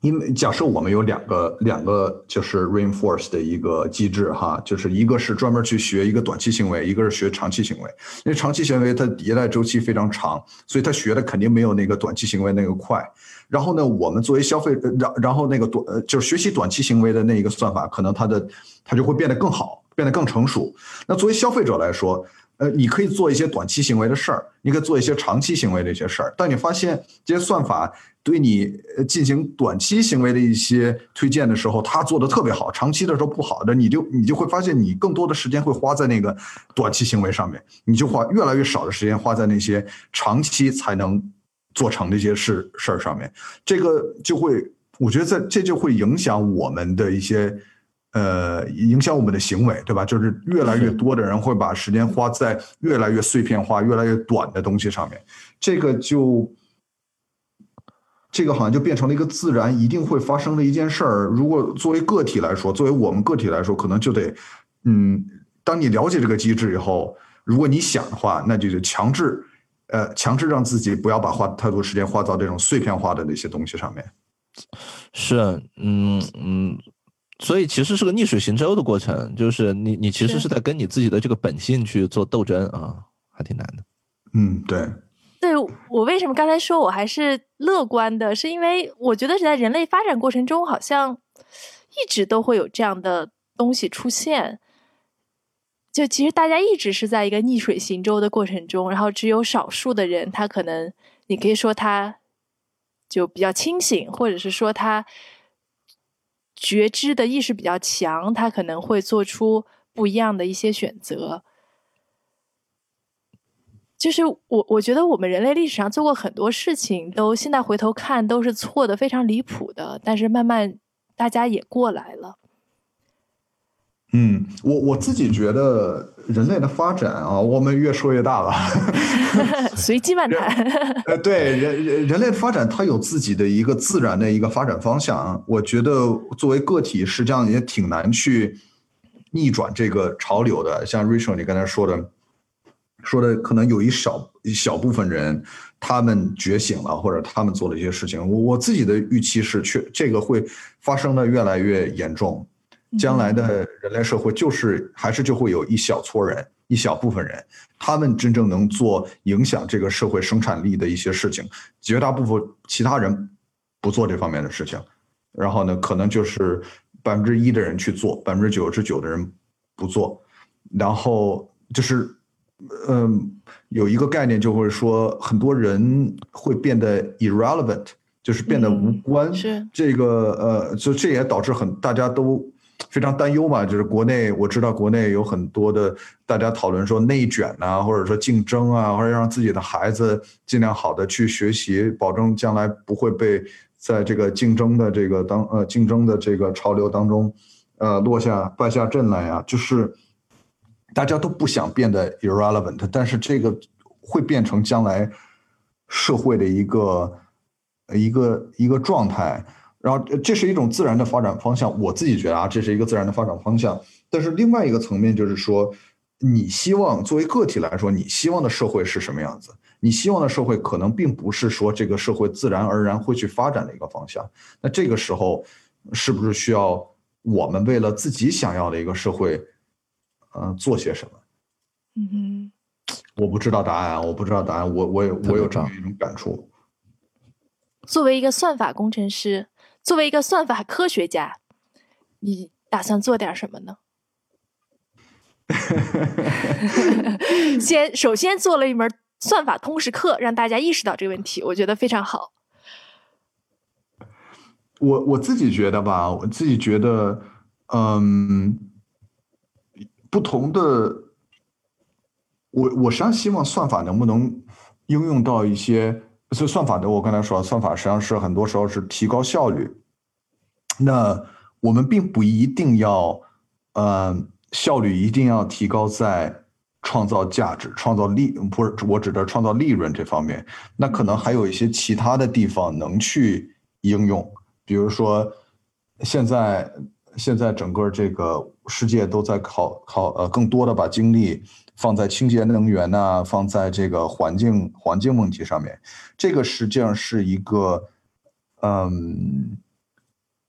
因为假设我们有两个两个就是 reinforce 的一个机制哈，就是一个是专门去学一个短期行为，一个是学长期行为。因为长期行为它迭代周期非常长，所以它学的肯定没有那个短期行为那个快。然后呢，我们作为消费，然然后那个短就是学习短期行为的那一个算法，可能它的它就会变得更好，变得更成熟。那作为消费者来说，呃，你可以做一些短期行为的事儿，你可以做一些长期行为的一些事儿。但你发现这些算法对你进行短期行为的一些推荐的时候，他做的特别好，长期的时候不好的，你就你就会发现你更多的时间会花在那个短期行为上面，你就花越来越少的时间花在那些长期才能做成的一些事事儿上面。这个就会，我觉得在这就会影响我们的一些。呃，影响我们的行为，对吧？就是越来越多的人会把时间花在越来越碎片化、越来越短的东西上面，这个就，这个好像就变成了一个自然一定会发生的一件事儿。如果作为个体来说，作为我们个体来说，可能就得，嗯，当你了解这个机制以后，如果你想的话，那就得强制，呃，强制让自己不要把花太多时间花到这种碎片化的那些东西上面。是，嗯嗯。所以其实是个逆水行舟的过程，就是你你其实是在跟你自己的这个本性去做斗争啊，还挺难的。嗯，对。对我为什么刚才说我还是乐观的，是因为我觉得是在人类发展过程中，好像一直都会有这样的东西出现。就其实大家一直是在一个逆水行舟的过程中，然后只有少数的人，他可能你可以说他就比较清醒，或者是说他。觉知的意识比较强，他可能会做出不一样的一些选择。就是我，我觉得我们人类历史上做过很多事情，都现在回头看都是错的，非常离谱的。但是慢慢大家也过来了。嗯，我我自己觉得人类的发展啊，我们越说越大了。随机漫谈。呃，对人人人类的发展，它有自己的一个自然的一个发展方向。我觉得作为个体，实际上也挺难去逆转这个潮流的。像 Rachel 你刚才说的，说的可能有一少一小部分人，他们觉醒了，或者他们做了一些事情。我我自己的预期是，确这个会发生的越来越严重。将来的人类社会就是还是就会有一小撮人，一小部分人，他们真正能做影响这个社会生产力的一些事情，绝大部分其他人不做这方面的事情，然后呢，可能就是百分之一的人去做，百分之九十九的人不做，然后就是，嗯，有一个概念就会说，很多人会变得 irrelevant，就是变得无关，是这个呃，就这也导致很大家都。非常担忧嘛，就是国内我知道国内有很多的大家讨论说内卷啊，或者说竞争啊，或者让自己的孩子尽量好的去学习，保证将来不会被在这个竞争的这个当呃竞争的这个潮流当中，呃落下败下阵来呀。就是大家都不想变得 irrelevant，但是这个会变成将来社会的一个一个一个状态。然后这是一种自然的发展方向，我自己觉得啊，这是一个自然的发展方向。但是另外一个层面就是说，你希望作为个体来说，你希望的社会是什么样子？你希望的社会可能并不是说这个社会自然而然会去发展的一个方向。那这个时候，是不是需要我们为了自己想要的一个社会，嗯，做些什么？嗯哼，我不知道答案，我不知道答案，我我有我有这样一种感触。作为一个算法工程师。作为一个算法科学家，你打算做点什么呢？先首先做了一门算法通识课，让大家意识到这个问题，我觉得非常好。我我自己觉得吧，我自己觉得，嗯，不同的，我我实际上希望算法能不能应用到一些。所以算法的，我刚才说，算法实际上是很多时候是提高效率。那我们并不一定要，呃，效率一定要提高在创造价值、创造利，不是我指的创造利润这方面。那可能还有一些其他的地方能去应用，比如说，现在现在整个这个世界都在考考呃，更多的把精力。放在清洁能源呐，放在这个环境环境问题上面，这个实际上是一个，嗯，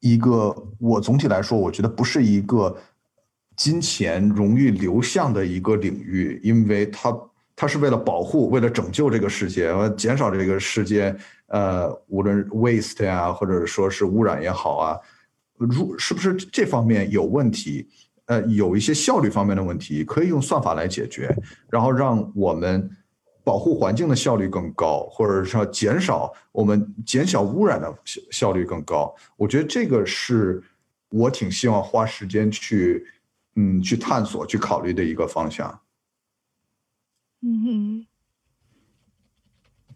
一个，我总体来说，我觉得不是一个金钱容易流向的一个领域，因为它它是为了保护、为了拯救这个世界，呃，减少这个世界，呃，无论 waste 呀，或者说是污染也好啊，如是不是这方面有问题？呃，有一些效率方面的问题，可以用算法来解决，然后让我们保护环境的效率更高，或者说减少我们减小污染的效效率更高。我觉得这个是我挺希望花时间去，嗯，去探索、去考虑的一个方向。嗯哼，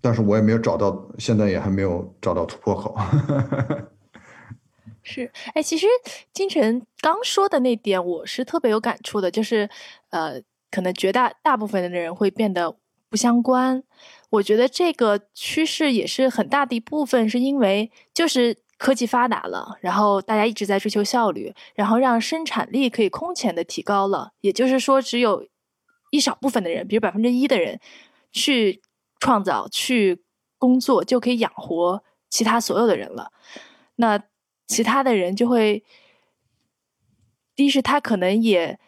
但是我也没有找到，现在也还没有找到突破口。是，哎，其实金晨刚说的那点，我是特别有感触的，就是，呃，可能绝大大部分的人会变得不相关。我觉得这个趋势也是很大的一部分，是因为就是科技发达了，然后大家一直在追求效率，然后让生产力可以空前的提高了。也就是说，只有一少部分的人，比如百分之一的人，去创造、去工作，就可以养活其他所有的人了。那其他的人就会，第一是他可能也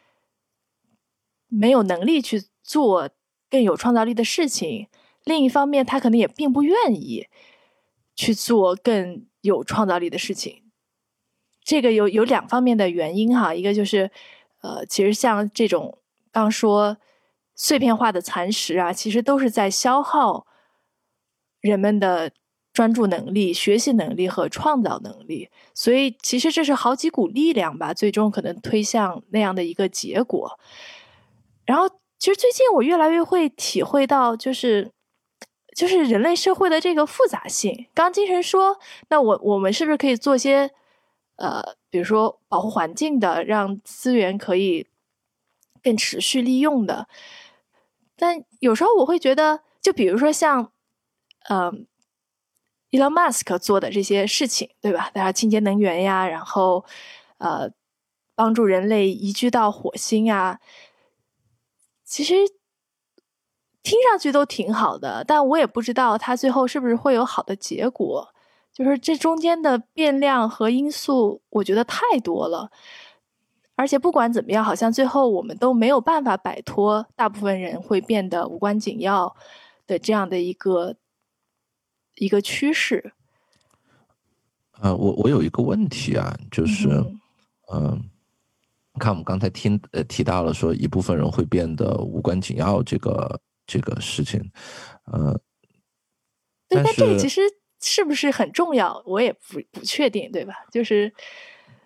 没有能力去做更有创造力的事情，另一方面他可能也并不愿意去做更有创造力的事情。这个有有两方面的原因哈，一个就是，呃，其实像这种刚说碎片化的蚕食啊，其实都是在消耗人们的。专注能力、学习能力和创造能力，所以其实这是好几股力量吧，最终可能推向那样的一个结果。然后，其实最近我越来越会体会到，就是就是人类社会的这个复杂性。刚精神说，那我我们是不是可以做些呃，比如说保护环境的，让资源可以更持续利用的？但有时候我会觉得，就比如说像嗯。Elon Musk 做的这些事情，对吧？大家清洁能源呀，然后呃，帮助人类移居到火星呀，其实听上去都挺好的，但我也不知道他最后是不是会有好的结果。就是这中间的变量和因素，我觉得太多了。而且不管怎么样，好像最后我们都没有办法摆脱大部分人会变得无关紧要的这样的一个。一个趋势，呃，我我有一个问题啊，就是，嗯，看我们刚才听呃提到了说一部分人会变得无关紧要这个这个事情，呃，对，但这个其实是不是很重要，我也不不确定，对吧？就是，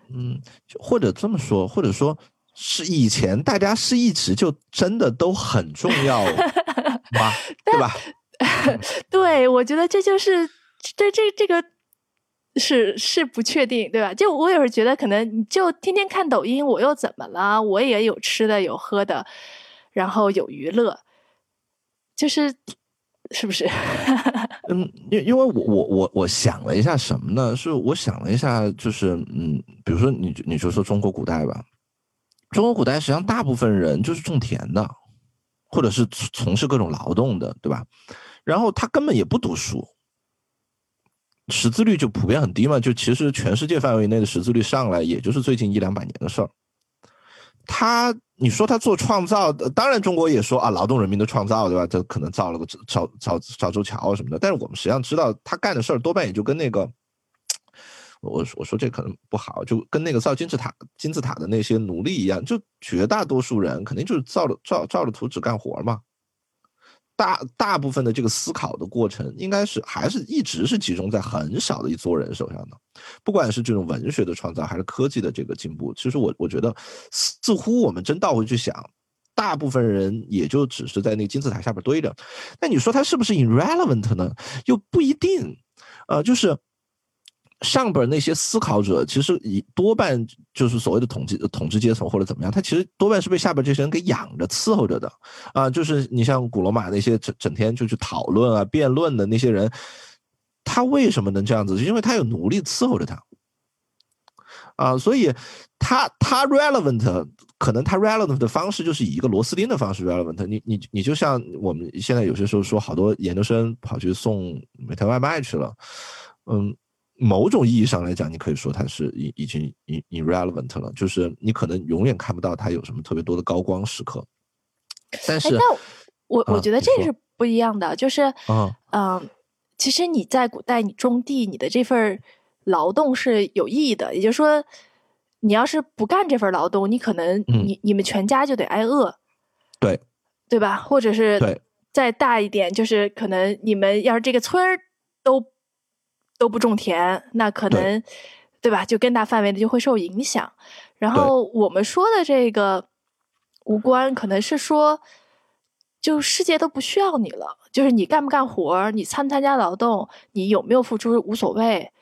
嗯，或者这么说，或者说是以前大家是一直就真的都很重要 吗？对吧？对，我觉得这就是这这这个是是不确定，对吧？就我有时候觉得，可能你就天天看抖音，我又怎么了？我也有吃的，有喝的，然后有娱乐，就是是不是？嗯，因因为我我我我想了一下什么呢？是我想了一下，就是嗯，比如说你你就说中国古代吧，中国古代实际上大部分人就是种田的，或者是从事各种劳动的，对吧？然后他根本也不读书，识字率就普遍很低嘛。就其实全世界范围内的识字率上来，也就是最近一两百年的事儿。他，你说他做创造，当然中国也说啊，劳动人民的创造，对吧？这可能造了个造造造舟桥什么的。但是我们实际上知道，他干的事儿多半也就跟那个，我我说这可能不好，就跟那个造金字塔金字塔的那些奴隶一样，就绝大多数人肯定就是照了照照着图纸干活嘛。大大部分的这个思考的过程，应该是还是一直是集中在很少的一撮人手上的。不管是这种文学的创造，还是科技的这个进步，其实我我觉得，似乎我们真倒回去想，大部分人也就只是在那金字塔下边堆着。那你说他是不是 irrelevant 呢？又不一定。呃，就是。上边那些思考者，其实以多半就是所谓的统计统治阶层或者怎么样，他其实多半是被下边这些人给养着伺候着的啊。就是你像古罗马那些整整天就去讨论啊、辩论的那些人，他为什么能这样子？因为他有奴隶伺候着他啊。所以他他 relevant，可能他 relevant 的方式就是以一个螺丝钉的方式 relevant。你你你就像我们现在有些时候说，好多研究生跑去送美团外卖去了，嗯。某种意义上来讲，你可以说它是已已经 irrelevant 了，就是你可能永远看不到它有什么特别多的高光时刻。但是，我我觉得这是不一样的，就是嗯嗯，其实你在古代你种地，你的这份劳动是有意义的，也就是说，你要是不干这份劳动，你可能你你们全家就得挨饿，对。对吧？或者是对。再大一点，就是可能你们要是这个村儿都都不种田，那可能对吧？就更大范围的就会受影响。然后我们说的这个。无关，可能是说，就世界都不需要你了。就是你干不干活，你参不参加劳动，你有没有付出无所谓。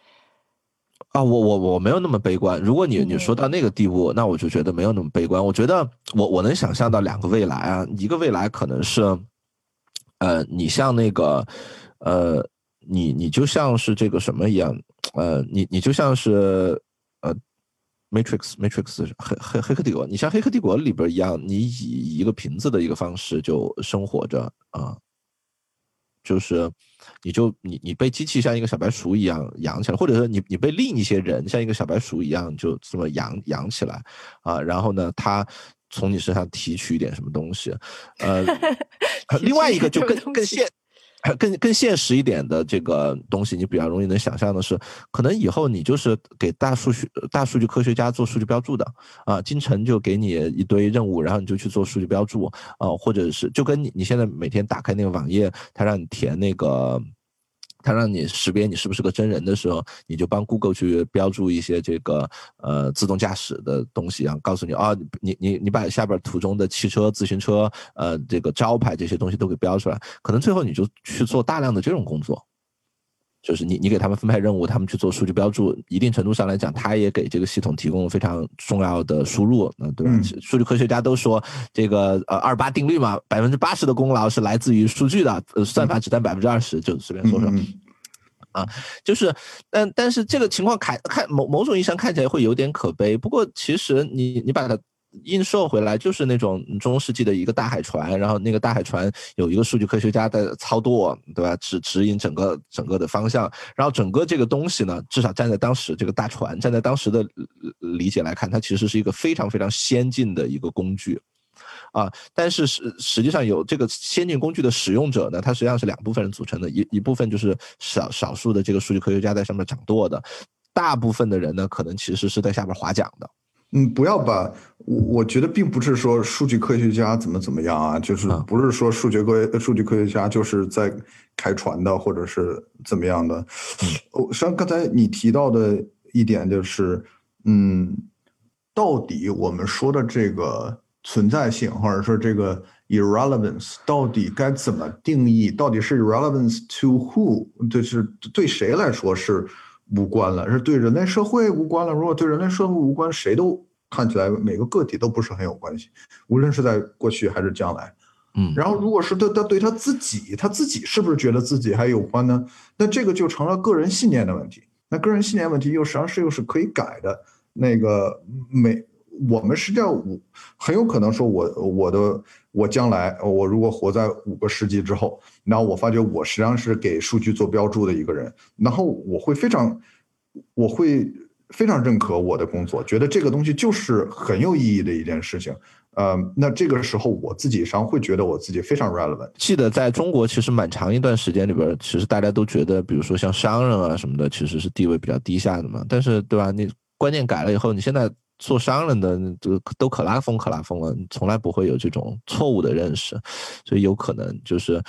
啊，我我我没有那么悲观。如果你你说到那个地步，那我就觉得没有那么悲观。我觉得我我能想象到两个未来啊，一个未来可能是，呃，你像那个，呃，你你就像是这个什么一样，呃，你你就像是呃。Matrix Matrix 黑黑黑客帝国，你像黑客帝国里边一样，你以一个瓶子的一个方式就生活着啊，就是你就你你被机器像一个小白鼠一样养起来，或者说你你被另一些人像一个小白鼠一样就这么养养起来啊，然后呢，他从你身上提取一点什么东西，呃，另外一个就更更现。更更现实一点的这个东西，你比较容易能想象的是，可能以后你就是给大数据大数据科学家做数据标注的啊，金城就给你一堆任务，然后你就去做数据标注啊，或者是就跟你你现在每天打开那个网页，他让你填那个。他让你识别你是不是个真人的时候，你就帮 Google 去标注一些这个呃自动驾驶的东西，然后告诉你啊，你你你把下边图中的汽车、自行车呃这个招牌这些东西都给标出来，可能最后你就去做大量的这种工作。就是你，你给他们分配任务，他们去做数据标注，一定程度上来讲，他也给这个系统提供了非常重要的输入，那对吧？数据科学家都说，这个呃二八定律嘛，百分之八十的功劳是来自于数据的，呃，算法只占百分之二十，就随便说说。啊，就是，但但是这个情况看看某某种意义上看起来会有点可悲，不过其实你你把它。映射回来就是那种中世纪的一个大海船，然后那个大海船有一个数据科学家在操舵，对吧？指指引整个整个的方向，然后整个这个东西呢，至少站在当时这个大船站在当时的理解来看，它其实是一个非常非常先进的一个工具，啊，但是实实际上有这个先进工具的使用者呢，它实际上是两部分人组成的，一一部分就是少少数的这个数据科学家在上面掌舵的，大部分的人呢，可能其实是在下边划桨的。嗯，不要把我我觉得并不是说数据科学家怎么怎么样啊，就是不是说数据科数据科学家就是在开船的或者是怎么样的。我像刚才你提到的一点就是，嗯，到底我们说的这个存在性或者说这个 irrelevance 到底该怎么定义？到底是 irrelevance to who？就是对谁来说是？无关了，是对人类社会无关了。如果对人类社会无关，谁都看起来每个个体都不是很有关系，无论是在过去还是将来。嗯，然后如果是对他对他自己，他自己是不是觉得自己还有关呢？那这个就成了个人信念的问题。那个人信念问题又实际上是又是可以改的。那个每我们实际上我很有可能说，我我的我将来我如果活在五个世纪之后。然后我发觉我实际上是给数据做标注的一个人，然后我会非常，我会非常认可我的工作，觉得这个东西就是很有意义的一件事情。呃，那这个时候我自己实际上会觉得我自己非常 relevant。记得在中国其实蛮长一段时间里边，其实大家都觉得，比如说像商人啊什么的，其实是地位比较低下的嘛。但是对吧？你观念改了以后，你现在。做商人的都都可拉风可拉风了，从来不会有这种错误的认识，所以有可能就是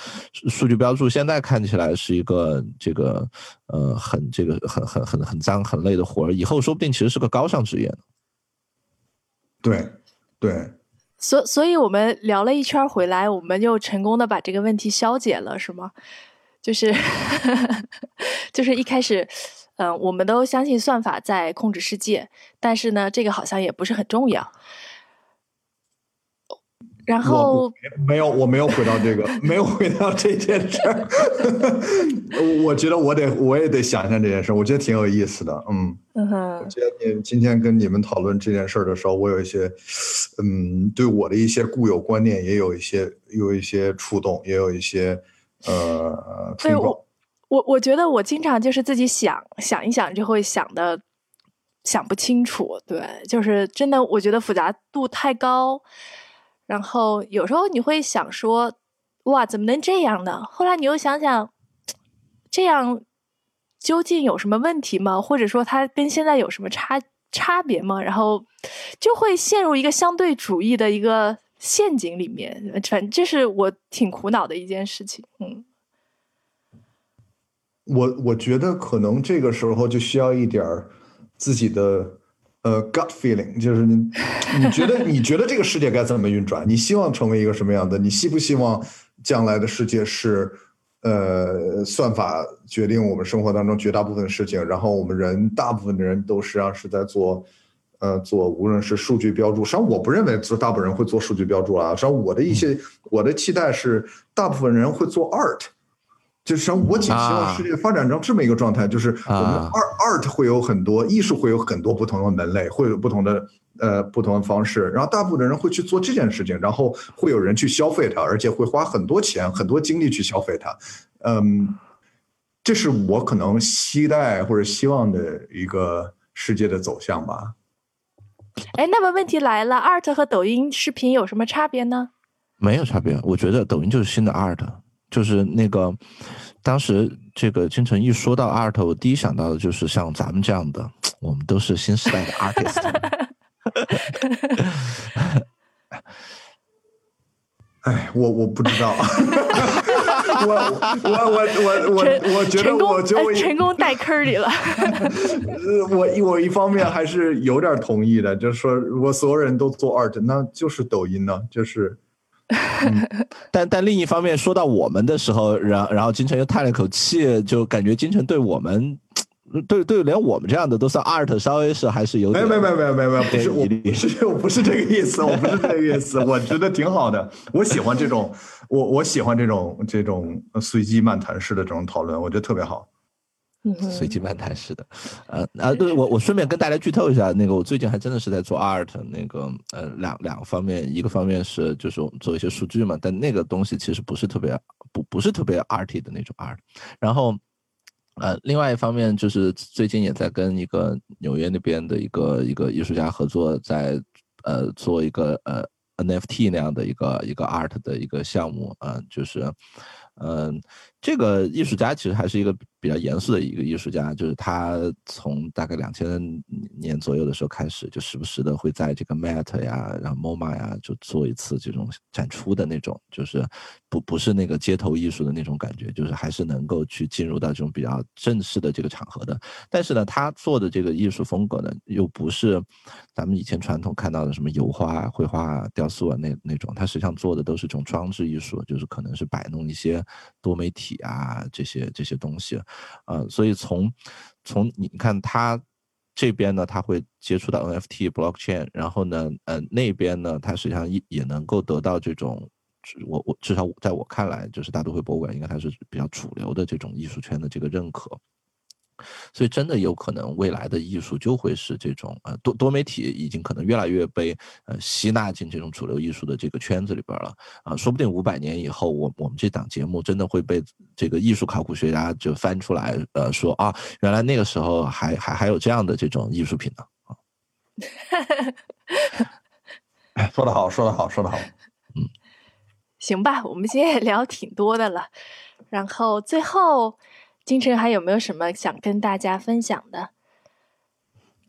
数据标注现在看起来是一个这个呃很这个很很很很脏很累的活儿，以后说不定其实是个高尚职业呢。对对，所所以我们聊了一圈回来，我们就成功的把这个问题消解了，是吗？就是 就是一开始。嗯，我们都相信算法在控制世界，但是呢，这个好像也不是很重要。然后没有，我没有回到这个，没有回到这件事儿。我觉得我得，我也得想想这件事儿，我觉得挺有意思的。嗯嗯哼，我觉得你今天跟你们讨论这件事儿的时候，我有一些，嗯，对我的一些固有观念也有一些，有一些触动，也有一些呃，对我。我我觉得我经常就是自己想想一想就会想的想不清楚，对，就是真的，我觉得复杂度太高。然后有时候你会想说，哇，怎么能这样呢？后来你又想想，这样究竟有什么问题吗？或者说它跟现在有什么差差别吗？然后就会陷入一个相对主义的一个陷阱里面。反正这是我挺苦恼的一件事情。嗯，我我觉得可能这个时候就需要一点儿自己的。呃，gut feeling 就是你，你觉得你觉得这个世界该怎么运转？你希望成为一个什么样的？你希不希望将来的世界是，呃，算法决定我们生活当中绝大部分事情，然后我们人大部分的人都实际上是在做，呃，做无论是数据标注，实际上我不认为做大部分人会做数据标注啊，实际上我的一些我的期待是大部分人会做 art。就是说，我仅希望世界发展成这么一个状态，就是我们 art art 会有很多艺术，会有很多不同的门类，会有不同的呃不同的方式。然后大部分的人会去做这件事情，然后会有人去消费它，而且会花很多钱、很多精力去消费它。嗯，这是我可能期待或者希望的一个世界的走向吧。哎，那么问题来了，art 和抖音视频有什么差别呢？没有差别，我觉得抖音就是新的 art。就是那个，当时这个金晨一说到 art，我第一想到的就是像咱们这样的，我们都是新时代的 artist。哎，我我不知道，我我我我我我觉得我就成功带坑里了。我我一方面还是有点同意的，就是说，如果所有人都做 art，那就是抖音呢，就是。但但另一方面，说到我们的时候，然然后金城又叹了口气，就感觉金城对我们，对 对，连我们这样的都算 art，稍微是还是有点。没有没有没有没有没有，不是我不是我不是这个意思，我不是这个意思，我觉得挺好的，我喜欢这种，我我喜欢这种这种随机漫谈式的这种讨论，我觉得特别好。随机漫谈式的，呃啊，对我我顺便跟大家剧透一下，那个我最近还真的是在做 art，那个呃两两个方面，一个方面是就是做一些数据嘛，但那个东西其实不是特别不不是特别 arty 的那种 art，然后呃另外一方面就是最近也在跟一个纽约那边的一个一个艺术家合作，在呃做一个呃 NFT 那样的一个一个 art 的一个项目嗯，就是嗯。这个艺术家其实还是一个比较严肃的一个艺术家，就是他从大概两千年左右的时候开始，就时不时的会在这个 Met 呀，然后 MoMA 呀，就做一次这种展出的那种，就是不不是那个街头艺术的那种感觉，就是还是能够去进入到这种比较正式的这个场合的。但是呢，他做的这个艺术风格呢，又不是咱们以前传统看到的什么油画、绘画、雕塑啊那那种，他实际上做的都是这种装置艺术，就是可能是摆弄一些多媒体。啊，这些这些东西，呃，所以从从你看他这边呢，他会接触到 NFT blockchain，然后呢，呃，那边呢，他实际上也也能够得到这种，我我至少在我看来，就是大都会博物馆应该还是比较主流的这种艺术圈的这个认可。所以，真的有可能未来的艺术就会是这种呃多多媒体，已经可能越来越被呃吸纳进这种主流艺术的这个圈子里边了啊！说不定五百年以后，我我们这档节目真的会被这个艺术考古学家就翻出来，呃，说啊，原来那个时候还还还有这样的这种艺术品呢啊！说得好，说得好，说得好。嗯，行吧，我们今天也聊挺多的了，然后最后。金晨还有没有什么想跟大家分享的？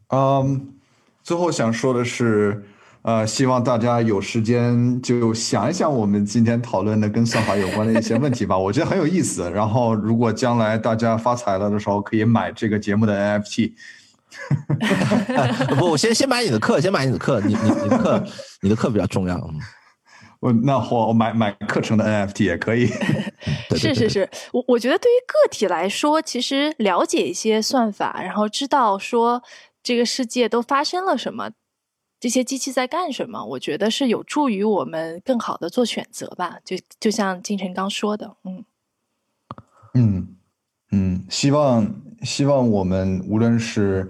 嗯，最后想说的是，呃，希望大家有时间就想一想我们今天讨论的跟算法有关的一些问题吧，我觉得很有意思。然后，如果将来大家发财了的时候，可以买这个节目的 NFT。不，我先先买你的课，先买你的课，你你你的课，你的课比较重要。我那我买买课程的 NFT 也可以。是是是，我我觉得对于个体来说，其实了解一些算法，然后知道说这个世界都发生了什么，这些机器在干什么，我觉得是有助于我们更好的做选择吧。就就像金晨刚说的，嗯嗯嗯，希望希望我们无论是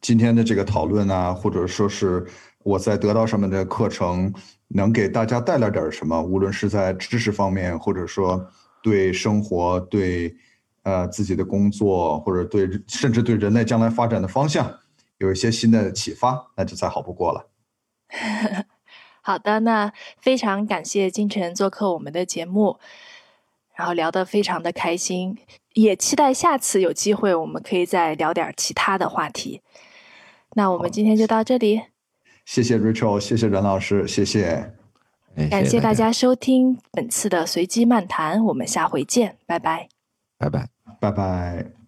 今天的这个讨论啊，或者说是我在得到上面的课程。能给大家带来点什么？无论是在知识方面，或者说对生活、对呃自己的工作，或者对甚至对人类将来发展的方向有一些新的启发，那就再好不过了。好的，那非常感谢金晨做客我们的节目，然后聊得非常的开心，也期待下次有机会我们可以再聊点其他的话题。那我们今天就到这里，谢谢 Rachel，谢谢任老师，谢谢，哎感谢谢大家收听本次的随机漫谈，我们下回见，拜拜。拜拜。拜拜。